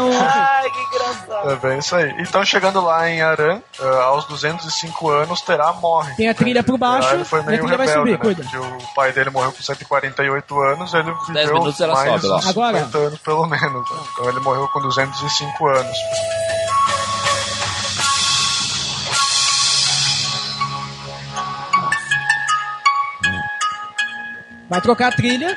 Um... Ai, que engraçado. É bem isso aí. Então, chegando lá em Aran, eh, aos 205 anos, Terá morre. Tem a trilha por baixo, Terá, ele foi e a meio trilha vai rebelde, subir, né? cuida. Porque o pai dele morreu com 148 anos, ele viveu mais sobe lá. uns Agora- 50 anos, pelo menos. né? Então, ele morreu com 205 anos. Vai trocar a trilha.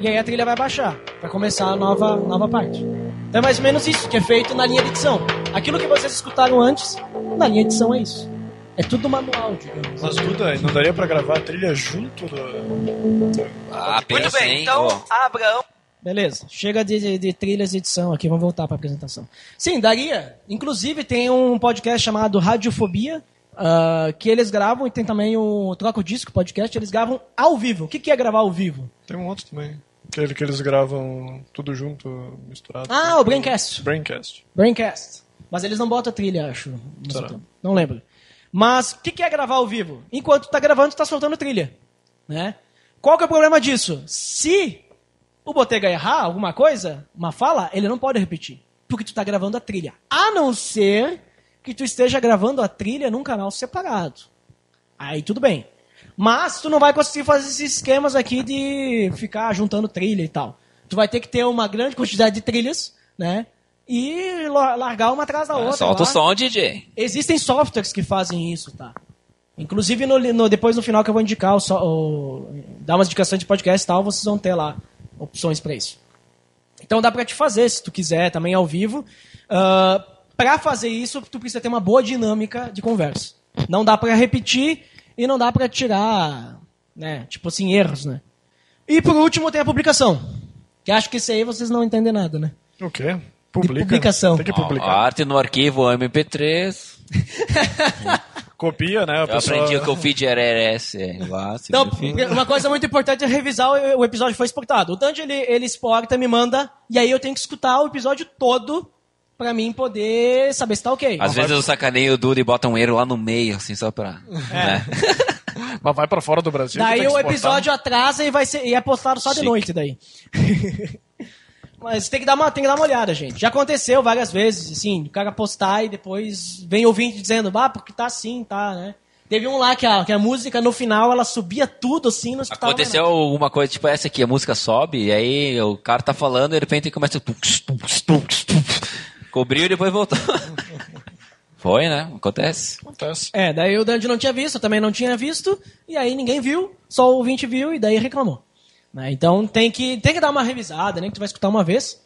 E aí a trilha vai baixar. Vai começar a nova, nova parte. Então é mais ou menos isso que é feito na linha de edição. Aquilo que vocês escutaram antes, na linha de edição é isso. É tudo manual, digamos. Mas, Duda, não daria pra gravar a trilha junto do... Ah, Muito pensa, bem, hein? então, Ó, Abraão. Beleza, chega de, de, de trilhas de edição aqui, vamos voltar para a apresentação. Sim, daria. Inclusive tem um podcast chamado Radiofobia, ah, que eles gravam, e tem também o Troca o Disco podcast, eles gravam ao vivo. O que, que é gravar ao vivo? Tem um outro também. Aquele que eles gravam tudo junto, misturado. Ah, o Braincast. Braincast. Braincast. Mas eles não botam trilha, acho. Não, não lembro. Mas o que, que é gravar ao vivo? Enquanto tu tá gravando, tu tá soltando trilha. Né? Qual que é o problema disso? Se o Botega errar alguma coisa, uma fala, ele não pode repetir. Porque tu tá gravando a trilha. A não ser que tu esteja gravando a trilha num canal separado. Aí tudo bem. Mas tu não vai conseguir fazer esses esquemas aqui de ficar juntando trilha e tal. Tu vai ter que ter uma grande quantidade de trilhas, né? E la- largar uma atrás da outra. Solta o lá. som, DJ. Existem softwares que fazem isso, tá? Inclusive, no, no- depois no final que eu vou indicar, o, o- dar umas indicações de podcast e tal, vocês vão ter lá opções pra isso. Então dá pra te fazer, se tu quiser, também ao vivo. Ah, pra fazer isso, tu precisa ter uma boa dinâmica de conversa. Não dá pra repetir e não dá pra tirar, né, tipo assim, erros, né? E por último tem a publicação. Que acho que isso aí vocês não entendem nada, né? O quê? De publicação. Tem que publicar. arte no arquivo MP3. Copia, né? A Eu pessoa... aprendi que o feed era RS. é, lá, significa- uma coisa muito importante é revisar o, o episódio que foi exportado. O Dante, ele, ele exporta, me manda, e aí eu tenho que escutar o episódio todo pra mim poder saber se tá ok. Às vezes eu sacaneio o Duda e bota um erro lá no meio, assim, só pra. né? Mas vai pra fora do Brasil. Daí o episódio atrasa e vai ser e é postado só de Chique. noite daí. Mas tem que, dar uma, tem que dar uma olhada, gente. Já aconteceu várias vezes, assim, o cara postar e depois vem ouvinte dizendo, ah, porque tá assim, tá, né? Teve um lá que a, que a música, no final, ela subia tudo, assim, escutava mais Aconteceu alguma coisa tipo essa aqui, a música sobe, e aí o cara tá falando e de repente começa. Cobriu e depois voltou. Foi, né? Acontece. Acontece. É, daí o Dandy não tinha visto, eu também não tinha visto, e aí ninguém viu, só o ouvinte viu e daí reclamou. Né? Então tem que, tem que dar uma revisada, nem que tu vai escutar uma vez.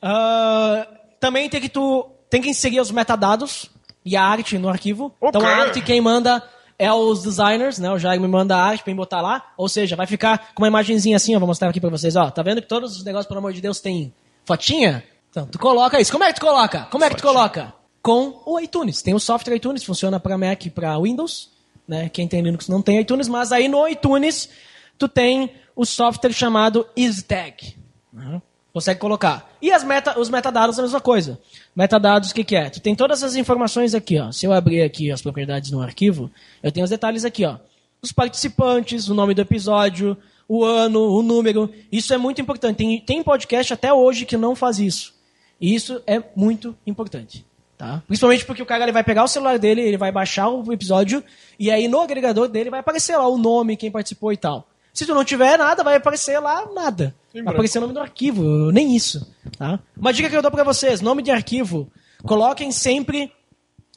Ah, também tem que tu tem que inserir os metadados e a arte no arquivo. Então a arte quem manda é os designers, né? O Jair me manda a arte pra eu botar lá. Ou seja, vai ficar com uma imagenzinha assim, ó, vou mostrar aqui pra vocês, ó. Tá vendo que todos os negócios, pelo amor de Deus, tem fotinha? Então, tu coloca isso. Como é que tu coloca? Como é que tu coloca? Com o iTunes. Tem o software iTunes, funciona para Mac e para Windows. Né? Quem tem Linux não tem iTunes, mas aí no iTunes tu tem o software chamado EasyTag. Uhum. Consegue colocar. E as meta, os metadados a mesma coisa. Metadados, o que, que é? Tu tem todas as informações aqui, ó. Se eu abrir aqui as propriedades no arquivo, eu tenho os detalhes aqui, ó. Os participantes, o nome do episódio, o ano, o número. Isso é muito importante. Tem, tem podcast até hoje que não faz isso. E isso é muito importante. Tá? Principalmente porque o cara ele vai pegar o celular dele, ele vai baixar o episódio, e aí no agregador dele vai aparecer lá o nome, quem participou e tal. Se tu não tiver nada, vai aparecer lá nada. Vai aparecer o nome do arquivo, nem isso. Tá? Uma dica que eu dou pra vocês: nome de arquivo, coloquem sempre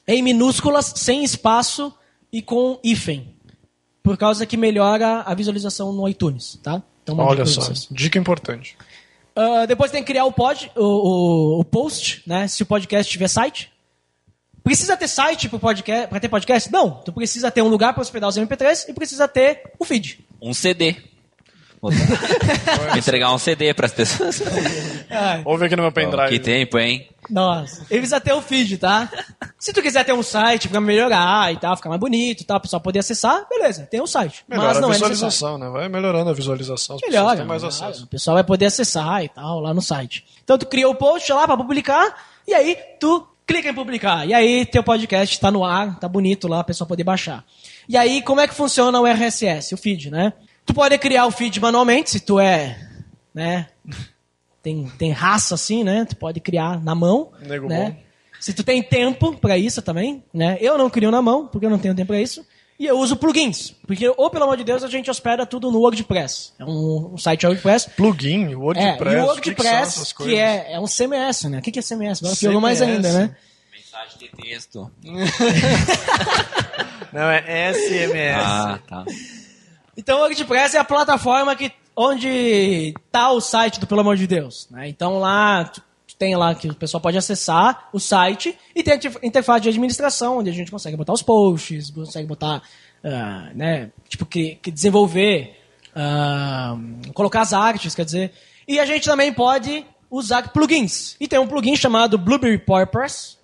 em minúsculas, sem espaço e com hífen. Por causa que melhora a visualização no iTunes. Tá? Então, Olha só, dica importante. Ah, depois tem que criar o, pod, o, o, o post, né? Se o podcast tiver site. Precisa ter site para podcast, pra ter podcast? Não. Tu precisa ter um lugar para hospedar os MP3 e precisa ter o feed. Um CD. Entregar um CD pras pessoas. Ouve aqui no meu Oh, pendrive. que tempo, hein? Nossa. E precisa ter o feed, tá? Se tu quiser ter um site pra melhorar e tal, ficar mais bonito e tal, o pessoal poder acessar, beleza, tem o site. Melhora mas não a é visualização, né? Vai melhorando a visualização, as pessoas Melhora, têm mais melhora. acesso. O pessoal vai poder acessar e tal lá no site. Então tu cria o post lá pra publicar e aí tu clica em publicar. E aí teu podcast tá no ar, tá bonito lá, a pessoa poder baixar. E aí como é que funciona o RSS, o feed, né? Tu pode criar o feed manualmente, se tu é, né, tem, tem raça assim, né? Tu pode criar na mão, Nego né? bom. Se tu tem tempo pra isso também, né? Eu não crio na mão, porque eu não tenho tempo pra isso. E eu uso plugins. Porque, ou pelo amor de Deus, a gente hospeda tudo no WordPress. É um, um site WordPress. Plugin, WordPress. É, e o que que WordPress, que, coisas? é, é um CMS, né? O que, que é CMS? Agora piorou mais ainda, né? Mensagem de texto. Não, é SMS. Ah, tá. Então o WordPress é a plataforma que, onde tá o site do Pelo Amor de Deus. Né? Então lá tem lá que o pessoal pode acessar o site e tem a inter- interface de administração, onde a gente consegue botar os posts, consegue botar, ah, né, tipo, que, que desenvolver, ah, colocar as artes, quer dizer. E a gente também pode usar plugins. E tem um plugin chamado Blueberry PowerPress,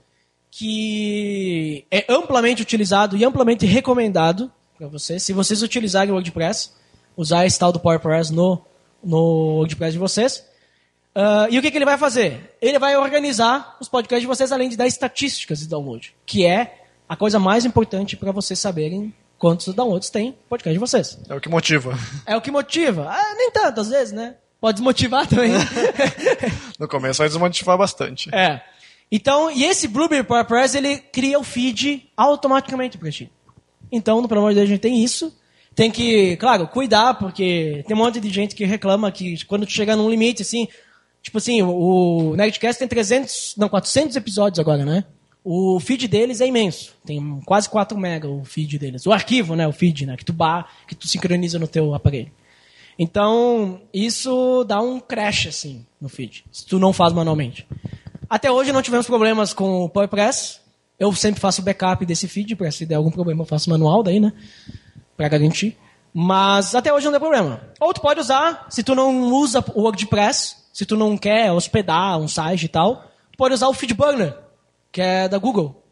que é amplamente utilizado e amplamente recomendado para vocês. Se vocês utilizarem o WordPress, usar esse tal do PowerPress no, no WordPress de vocês. Ah, e o que, que ele vai fazer? Ele vai organizar os podcasts de vocês, além de dar estatísticas de download, que é a coisa mais importante para vocês saberem quantos downloads tem podcast de vocês. É o que motiva. É o que motiva. Ah, nem tanto, às vezes, né? Pode desmotivar também. No começo vai desmotivar bastante. É. Então, e esse Blueberry PowerPress, ele cria o feed automaticamente para ti. Então, no Pelo Amor de Deus, a gente tem isso. Tem que, claro, cuidar, porque tem um monte de gente que reclama que quando tu chega num limite, assim, tipo assim, o Nerdcast tem 300, não, 400 episódios agora, né? O feed deles é imenso. Tem quase 4 mega o feed deles. O arquivo, né? O feed, né? Que tu, ba que tu sincroniza no teu aparelho. Então, isso dá um crash, assim, no feed. Se tu não faz manualmente. Até hoje não tivemos problemas com o PowerPress. Eu sempre faço backup desse feed, para se der algum problema eu faço manual daí, né? Pra garantir. Mas até hoje não deu problema. Ou tu pode usar, se tu não usa o WordPress, se tu não quer hospedar um site e tal, tu pode usar o FeedBurner, que é da Google.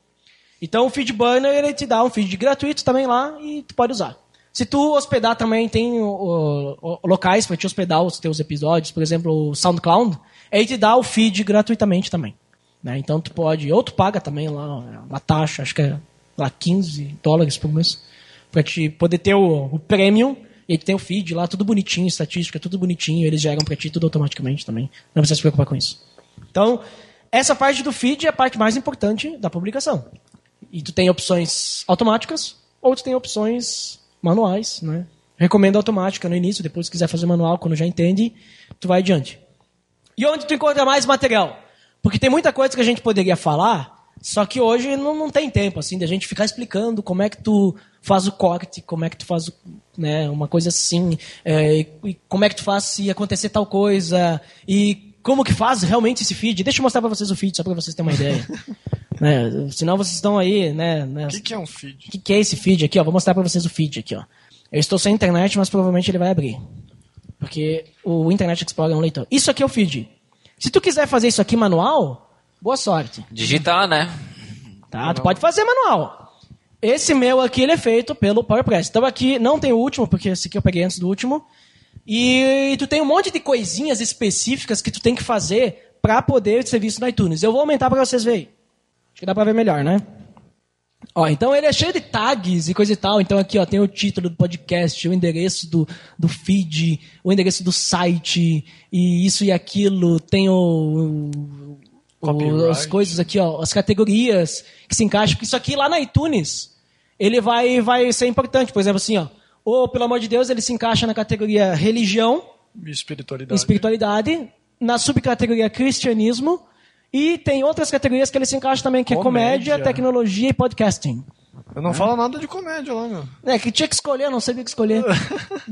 Então o FeedBurner ele te dá um feed gratuito também lá e tu pode usar. Se tu hospedar também, tem o- o- locais para te hospedar os teus episódios, por exemplo, o SoundCloud, ele te dá o feed gratuitamente também. né? Então tu pode, ou tu paga também lá uma taxa, acho que é lá 15 dólares por mês, para te poder ter o, o premium, e aí tu tem o feed lá, tudo bonitinho, estatística, tudo bonitinho, eles geram para ti tudo automaticamente também. Não precisa se preocupar com isso. Então, essa parte do feed é a parte mais importante da publicação. E tu tem opções automáticas ou tu tem opções manuais, né? Recomendo automática no início, depois se quiser fazer manual, quando já entende, tu vai adiante. E onde tu encontra mais material? Porque tem muita coisa que a gente poderia falar, só que hoje não, não tem tempo, assim, da gente ficar explicando como é que tu faz o corte, como é que tu faz o- né, uma coisa assim, é, e, e como é que tu faz se acontecer tal coisa, e como que faz realmente esse feed. Deixa eu mostrar pra vocês o feed, só pra vocês terem uma ideia. né, senão vocês estão aí, né... né O que, que é um feed? o que, que é esse feed aqui? Ó? Vou mostrar pra vocês o feed aqui. Ó. Eu estou sem internet, mas provavelmente ele vai abrir. Porque o Internet Explorer é um leitor. Isso aqui é o feed. Se tu quiser fazer isso aqui manual, boa sorte. Digitar, né? Tá? Tu pode fazer manual. Esse meu aqui ele é feito pelo PowerPress. Então aqui não tem o último, porque esse aqui eu peguei antes do último. E tu tem um monte de coisinhas específicas que tu tem que fazer para poder ser visto no iTunes. Eu vou aumentar para vocês verem. Acho que dá para ver melhor, né? Ó, então ele é cheio de tags e coisa e tal. Então aqui ó, tem o título do podcast, o endereço do, do feed, o endereço do site, e isso e aquilo. Tem o, o- as coisas aqui, ó, as categorias que se encaixam. Porque isso aqui lá na iTunes, ele vai, vai ser importante. Por exemplo, assim, ó. Ou, pelo amor de Deus, ele se encaixa na categoria religião, Espiritualidade. espiritualidade, na subcategoria cristianismo, e tem outras categorias que ele se encaixa também, que é comédia, Comédia. tecnologia e podcasting. Eu não falo nada de comédia lá, meu. É, que tinha que escolher, eu não sabia o que escolher.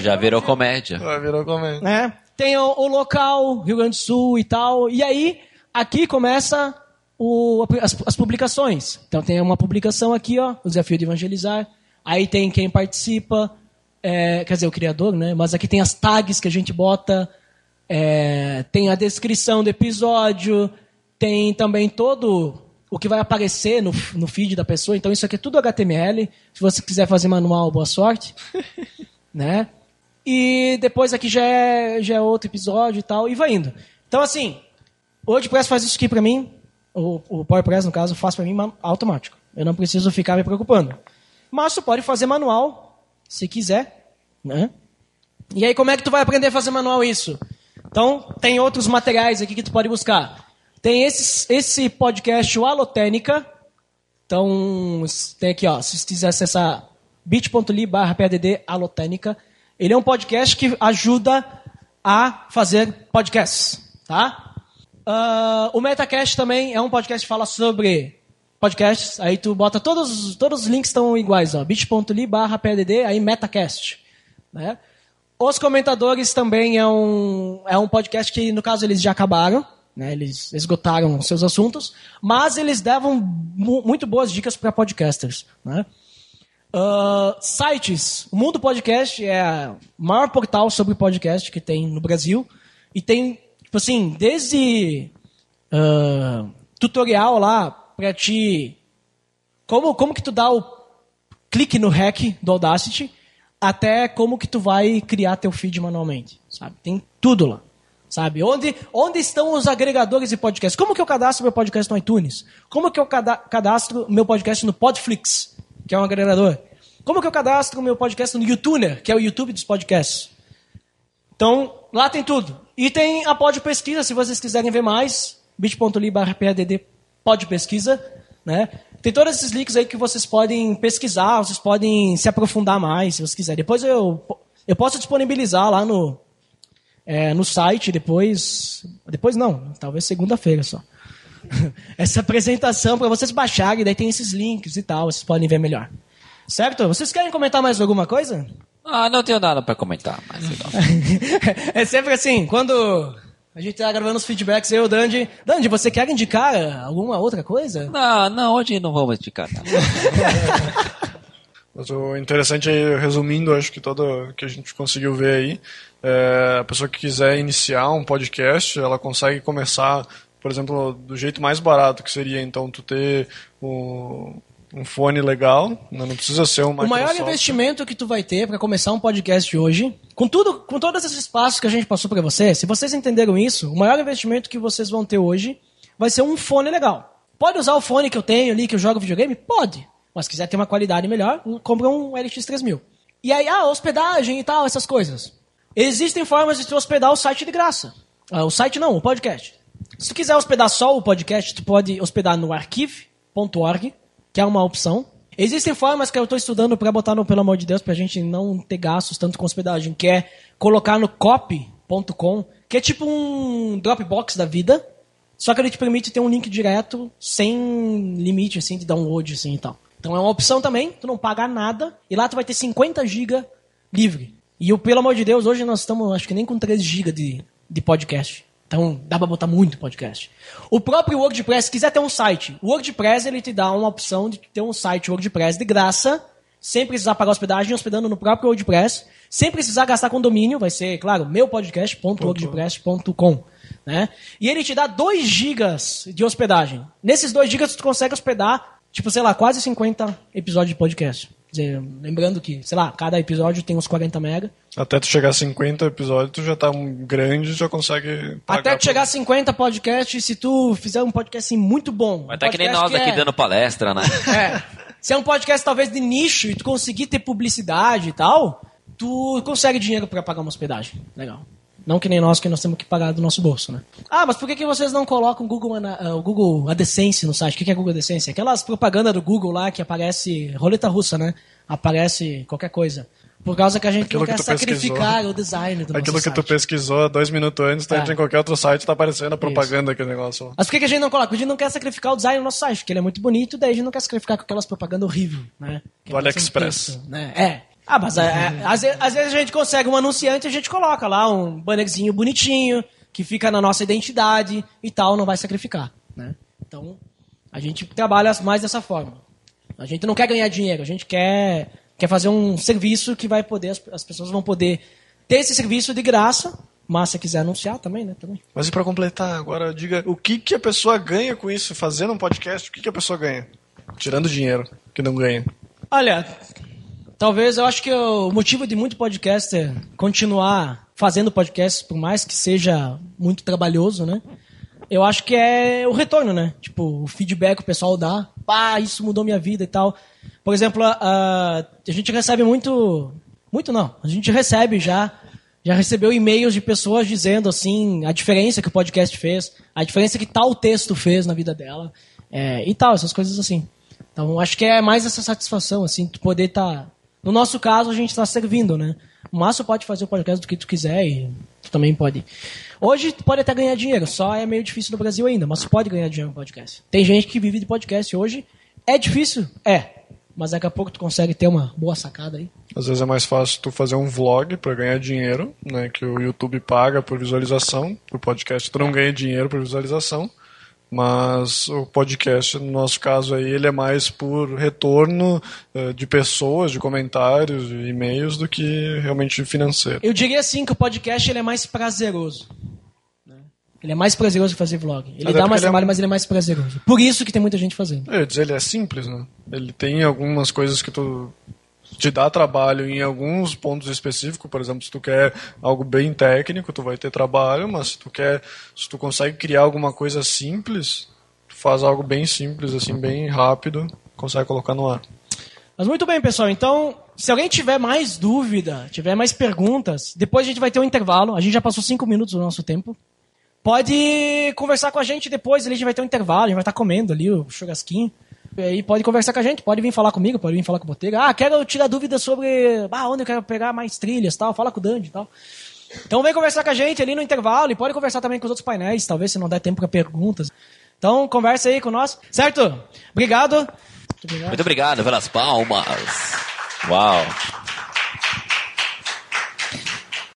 Já virou comédia. Vai virar comédia. né? Tem o, o local, Rio Grande do Sul e tal. E aí, aqui começa o- as, as publicações. Então tem uma publicação aqui, ó, o desafio de evangelizar. Aí tem quem participa, é, quer dizer, o criador, né? Mas aqui tem as tags que a gente bota, é, tem a descrição do episódio, tem também todo o que vai aparecer no, no feed da pessoa. Então isso aqui é tudo HTML. Se você quiser fazer manual, boa sorte. né? E depois aqui já é, já é outro episódio e tal, e vai indo. Então, assim, o WordPress faz isso aqui pra mim, o, PowerPress, no caso, faz pra mim automático. Eu não preciso ficar me preocupando. Mas tu pode fazer manual, se quiser, né? E aí, como é que tu vai aprender a fazer manual isso? Então, tem outros materiais aqui que tu pode buscar. Tem esses, esse podcast, o Alotênica. Então, tem aqui, ó, se você quiser acessar bit.ly barra PADD Alotênica. Ele é um podcast que ajuda a fazer podcasts, tá? Ah, o Metacast também é um podcast que fala sobre podcasts. Aí tu bota todos, todos os links estão iguais, ó, bit.ly barra PADD, aí Metacast, né? Os Comentadores também é um, é um podcast que, no caso, eles já acabaram, né? eles esgotaram seus assuntos, mas eles davam mu- muito boas dicas para podcasters. Né? Ah, sites. O Mundo Podcast é o maior portal sobre podcast que tem no Brasil. E tem, tipo assim, desde ah, tutorial lá para te. Como, como que tu dá o clique no hack do Audacity até como que tu vai criar teu feed manualmente, sabe? Tem tudo lá, sabe? Onde, onde estão os agregadores de podcast? Como que eu cadastro meu podcast no iTunes? Como que eu cada- cadastro meu podcast no Podflix, que é um agregador? Como que eu cadastro meu podcast no YouTuner, que é o YouTube dos podcasts? Então, lá tem tudo. E tem a Pod Pesquisa, se vocês quiserem ver mais, bit.ly barra Pod Pesquisa, né? Tem todos esses links aí que vocês podem pesquisar, vocês podem se aprofundar mais, se vocês quiserem. Depois eu, eu posso disponibilizar lá no, é, no site, depois... Depois não, talvez segunda-feira só. Essa apresentação para vocês baixarem, daí tem esses links e tal, vocês podem ver melhor. Certo? Vocês querem comentar mais alguma coisa? Ah, não tenho nada pra comentar, mas legal. é sempre assim, quando a gente tá gravando os feedbacks, eu e o Dandy. Dandy, você quer indicar alguma outra coisa? Não, não, hoje não vamos indicar nada. Mas o interessante é, resumindo, acho que todo que a gente conseguiu ver aí, é, a pessoa que quiser iniciar um podcast, ela consegue começar, por exemplo, do jeito mais barato, que seria então tu ter um, um fone legal, né, não precisa ser um O maior investimento que tu vai ter para começar um podcast hoje, com tudo, com todos esses passos que a gente passou para você, se vocês entenderam isso, o maior investimento que vocês vão ter hoje vai ser um fone legal. Pode usar o fone que eu tenho ali, que eu jogo videogame? Pode. Mas se quiser ter uma qualidade melhor, compra um LX3000. E aí, ah, hospedagem e tal, essas coisas. Existem formas de tu hospedar o site de graça. Ah, o site não, o podcast. Se tu quiser hospedar só o podcast, tu pode hospedar no archive.org, que é uma opção. Existem formas que eu estou estudando para botar no Pelo Amor de Deus, pra gente não ter gastos tanto com hospedagem, que é colocar no copy.com, que é tipo um Dropbox da vida, só que ele te permite ter um link direto, sem limite, assim, de download, assim, e tal. Então é uma opção também, tu não paga nada, e lá tu vai ter 50 GB livre. E o Pelo Amor de Deus, hoje nós estamos, acho que nem com 3 GB de, de podcast. Então dá pra botar muito podcast. O próprio WordPress, se quiser ter um site, o WordPress ele te dá uma opção de ter um site WordPress de graça, sem precisar pagar hospedagem, hospedando no próprio WordPress, sem precisar gastar com domínio, vai ser, claro, meupodcast.wordpress.com. Né? E ele te dá 2 gigas de hospedagem. Nesses 2 gigas tu consegue hospedar, tipo, sei lá, quase 50 episódios de podcast. Dizer, lembrando que, sei lá, cada episódio tem uns 40 mega. Até tu chegar a 50 episódios, tu já tá um grande e já consegue. pagar Até tu chegar a 50 podcasts, se tu fizer um podcast assim, muito bom. Vai um estar que nem nós aqui é- dando palestra, né? É. Se é um podcast talvez de nicho e tu conseguir ter publicidade e tal, tu consegue dinheiro pra pagar uma hospedagem. Legal. Não que nem nós, que nós temos que pagar do nosso bolso, né? Ah, mas por que, que vocês não colocam o Google, ah, o Google AdSense no site? O que, que é Google AdSense? Aquelas propagandas do Google lá que aparece, roleta russa, né? Aparece qualquer coisa. Por causa que a gente Aquilo não que quer sacrificar o design do Aquilo nosso que site. tu pesquisou dois minutos antes, tu É. entra em qualquer outro site tá aparecendo a propaganda aquele negócio. Mas por que, que a gente não coloca? A gente não quer sacrificar o design do nosso site, porque ele é muito bonito, daí a gente não quer sacrificar com aquelas propagandas horríveis, né? Que Do aparece um AliExpress. texto, né? É. Ah, mas é, é, às, vezes, às vezes a gente consegue um anunciante e a gente coloca lá um bannerzinho bonitinho, que fica na nossa identidade e tal, não vai sacrificar, né? Então, a gente trabalha mais dessa forma. A gente não quer ganhar dinheiro, a gente quer, quer fazer um serviço que vai poder, as, as pessoas vão poder ter esse serviço de graça, mas se quiser anunciar também, né? Também. Mas e pra completar, agora diga o que, que a pessoa ganha com isso, fazendo um podcast, o que, que a pessoa ganha? Tirando dinheiro, que não ganha. Olha, talvez eu acho que o motivo de muito podcaster continuar fazendo podcast, por mais que seja muito trabalhoso, né? Eu acho que é o retorno, né? Tipo, o feedback que o pessoal dá. Pá, isso mudou minha vida e tal. Por exemplo, a, a, gente recebe muito. Muito não. A gente recebe já. Já recebeu e-mails de pessoas dizendo assim a diferença que o podcast fez, a diferença que tal texto fez na vida dela. é, e tal, essas coisas assim. Então, acho que é mais essa satisfação, assim, tu poder estar. No nosso caso, a gente está servindo, né? O Márcio pode fazer o podcast do que tu quiser e tu também pode. Hoje, tu pode até ganhar dinheiro, só é meio difícil no Brasil ainda, mas tu pode ganhar dinheiro com podcast. Tem gente que vive de podcast hoje. É difícil? É. Mas daqui a pouco tu consegue ter uma boa sacada aí. Às vezes é mais fácil tu fazer um vlog pra ganhar dinheiro, né? Que o YouTube paga por visualização. O podcast tu não ganha dinheiro por visualização. Mas o podcast, no nosso caso aí, ele é mais por retorno eh, de pessoas, de comentários, de e-mails, do que realmente financeiro. Eu diria assim que o podcast ele é mais prazeroso. né? Ele é mais prazeroso que fazer vlog. Ele Mas é dá mais ele é trabalho, um- mas ele é mais prazeroso. Por isso que tem muita gente fazendo. Eu ia dizer, ele é simples, né? Ele tem algumas coisas que tu te dá trabalho em alguns pontos específicos, por exemplo, se tu quer algo bem técnico, tu vai ter trabalho, mas se tu quer, se tu consegue criar alguma coisa simples, tu faz algo bem simples, assim, bem rápido, consegue colocar no ar. Mas muito bem, pessoal. Então, se alguém tiver mais dúvida, tiver mais perguntas, depois a gente vai ter um intervalo. A gente já passou cinco minutos do nosso tempo. Pode conversar com a gente depois, ali a gente vai ter um intervalo, a gente vai estar comendo ali o churrasquinho. E aí pode conversar com a gente, pode vir falar comigo, pode vir falar com o Botega. Ah, quero tirar dúvidas sobre ah, onde eu quero pegar mais trilhas tal, fala com o Dandy e tal. Então vem conversar com a gente ali no intervalo e pode conversar também com os outros painéis, talvez se não der tempo para perguntas. Então conversa aí com nós, certo? Obrigado. Muito obrigado. Muito obrigado pelas palmas. Uau.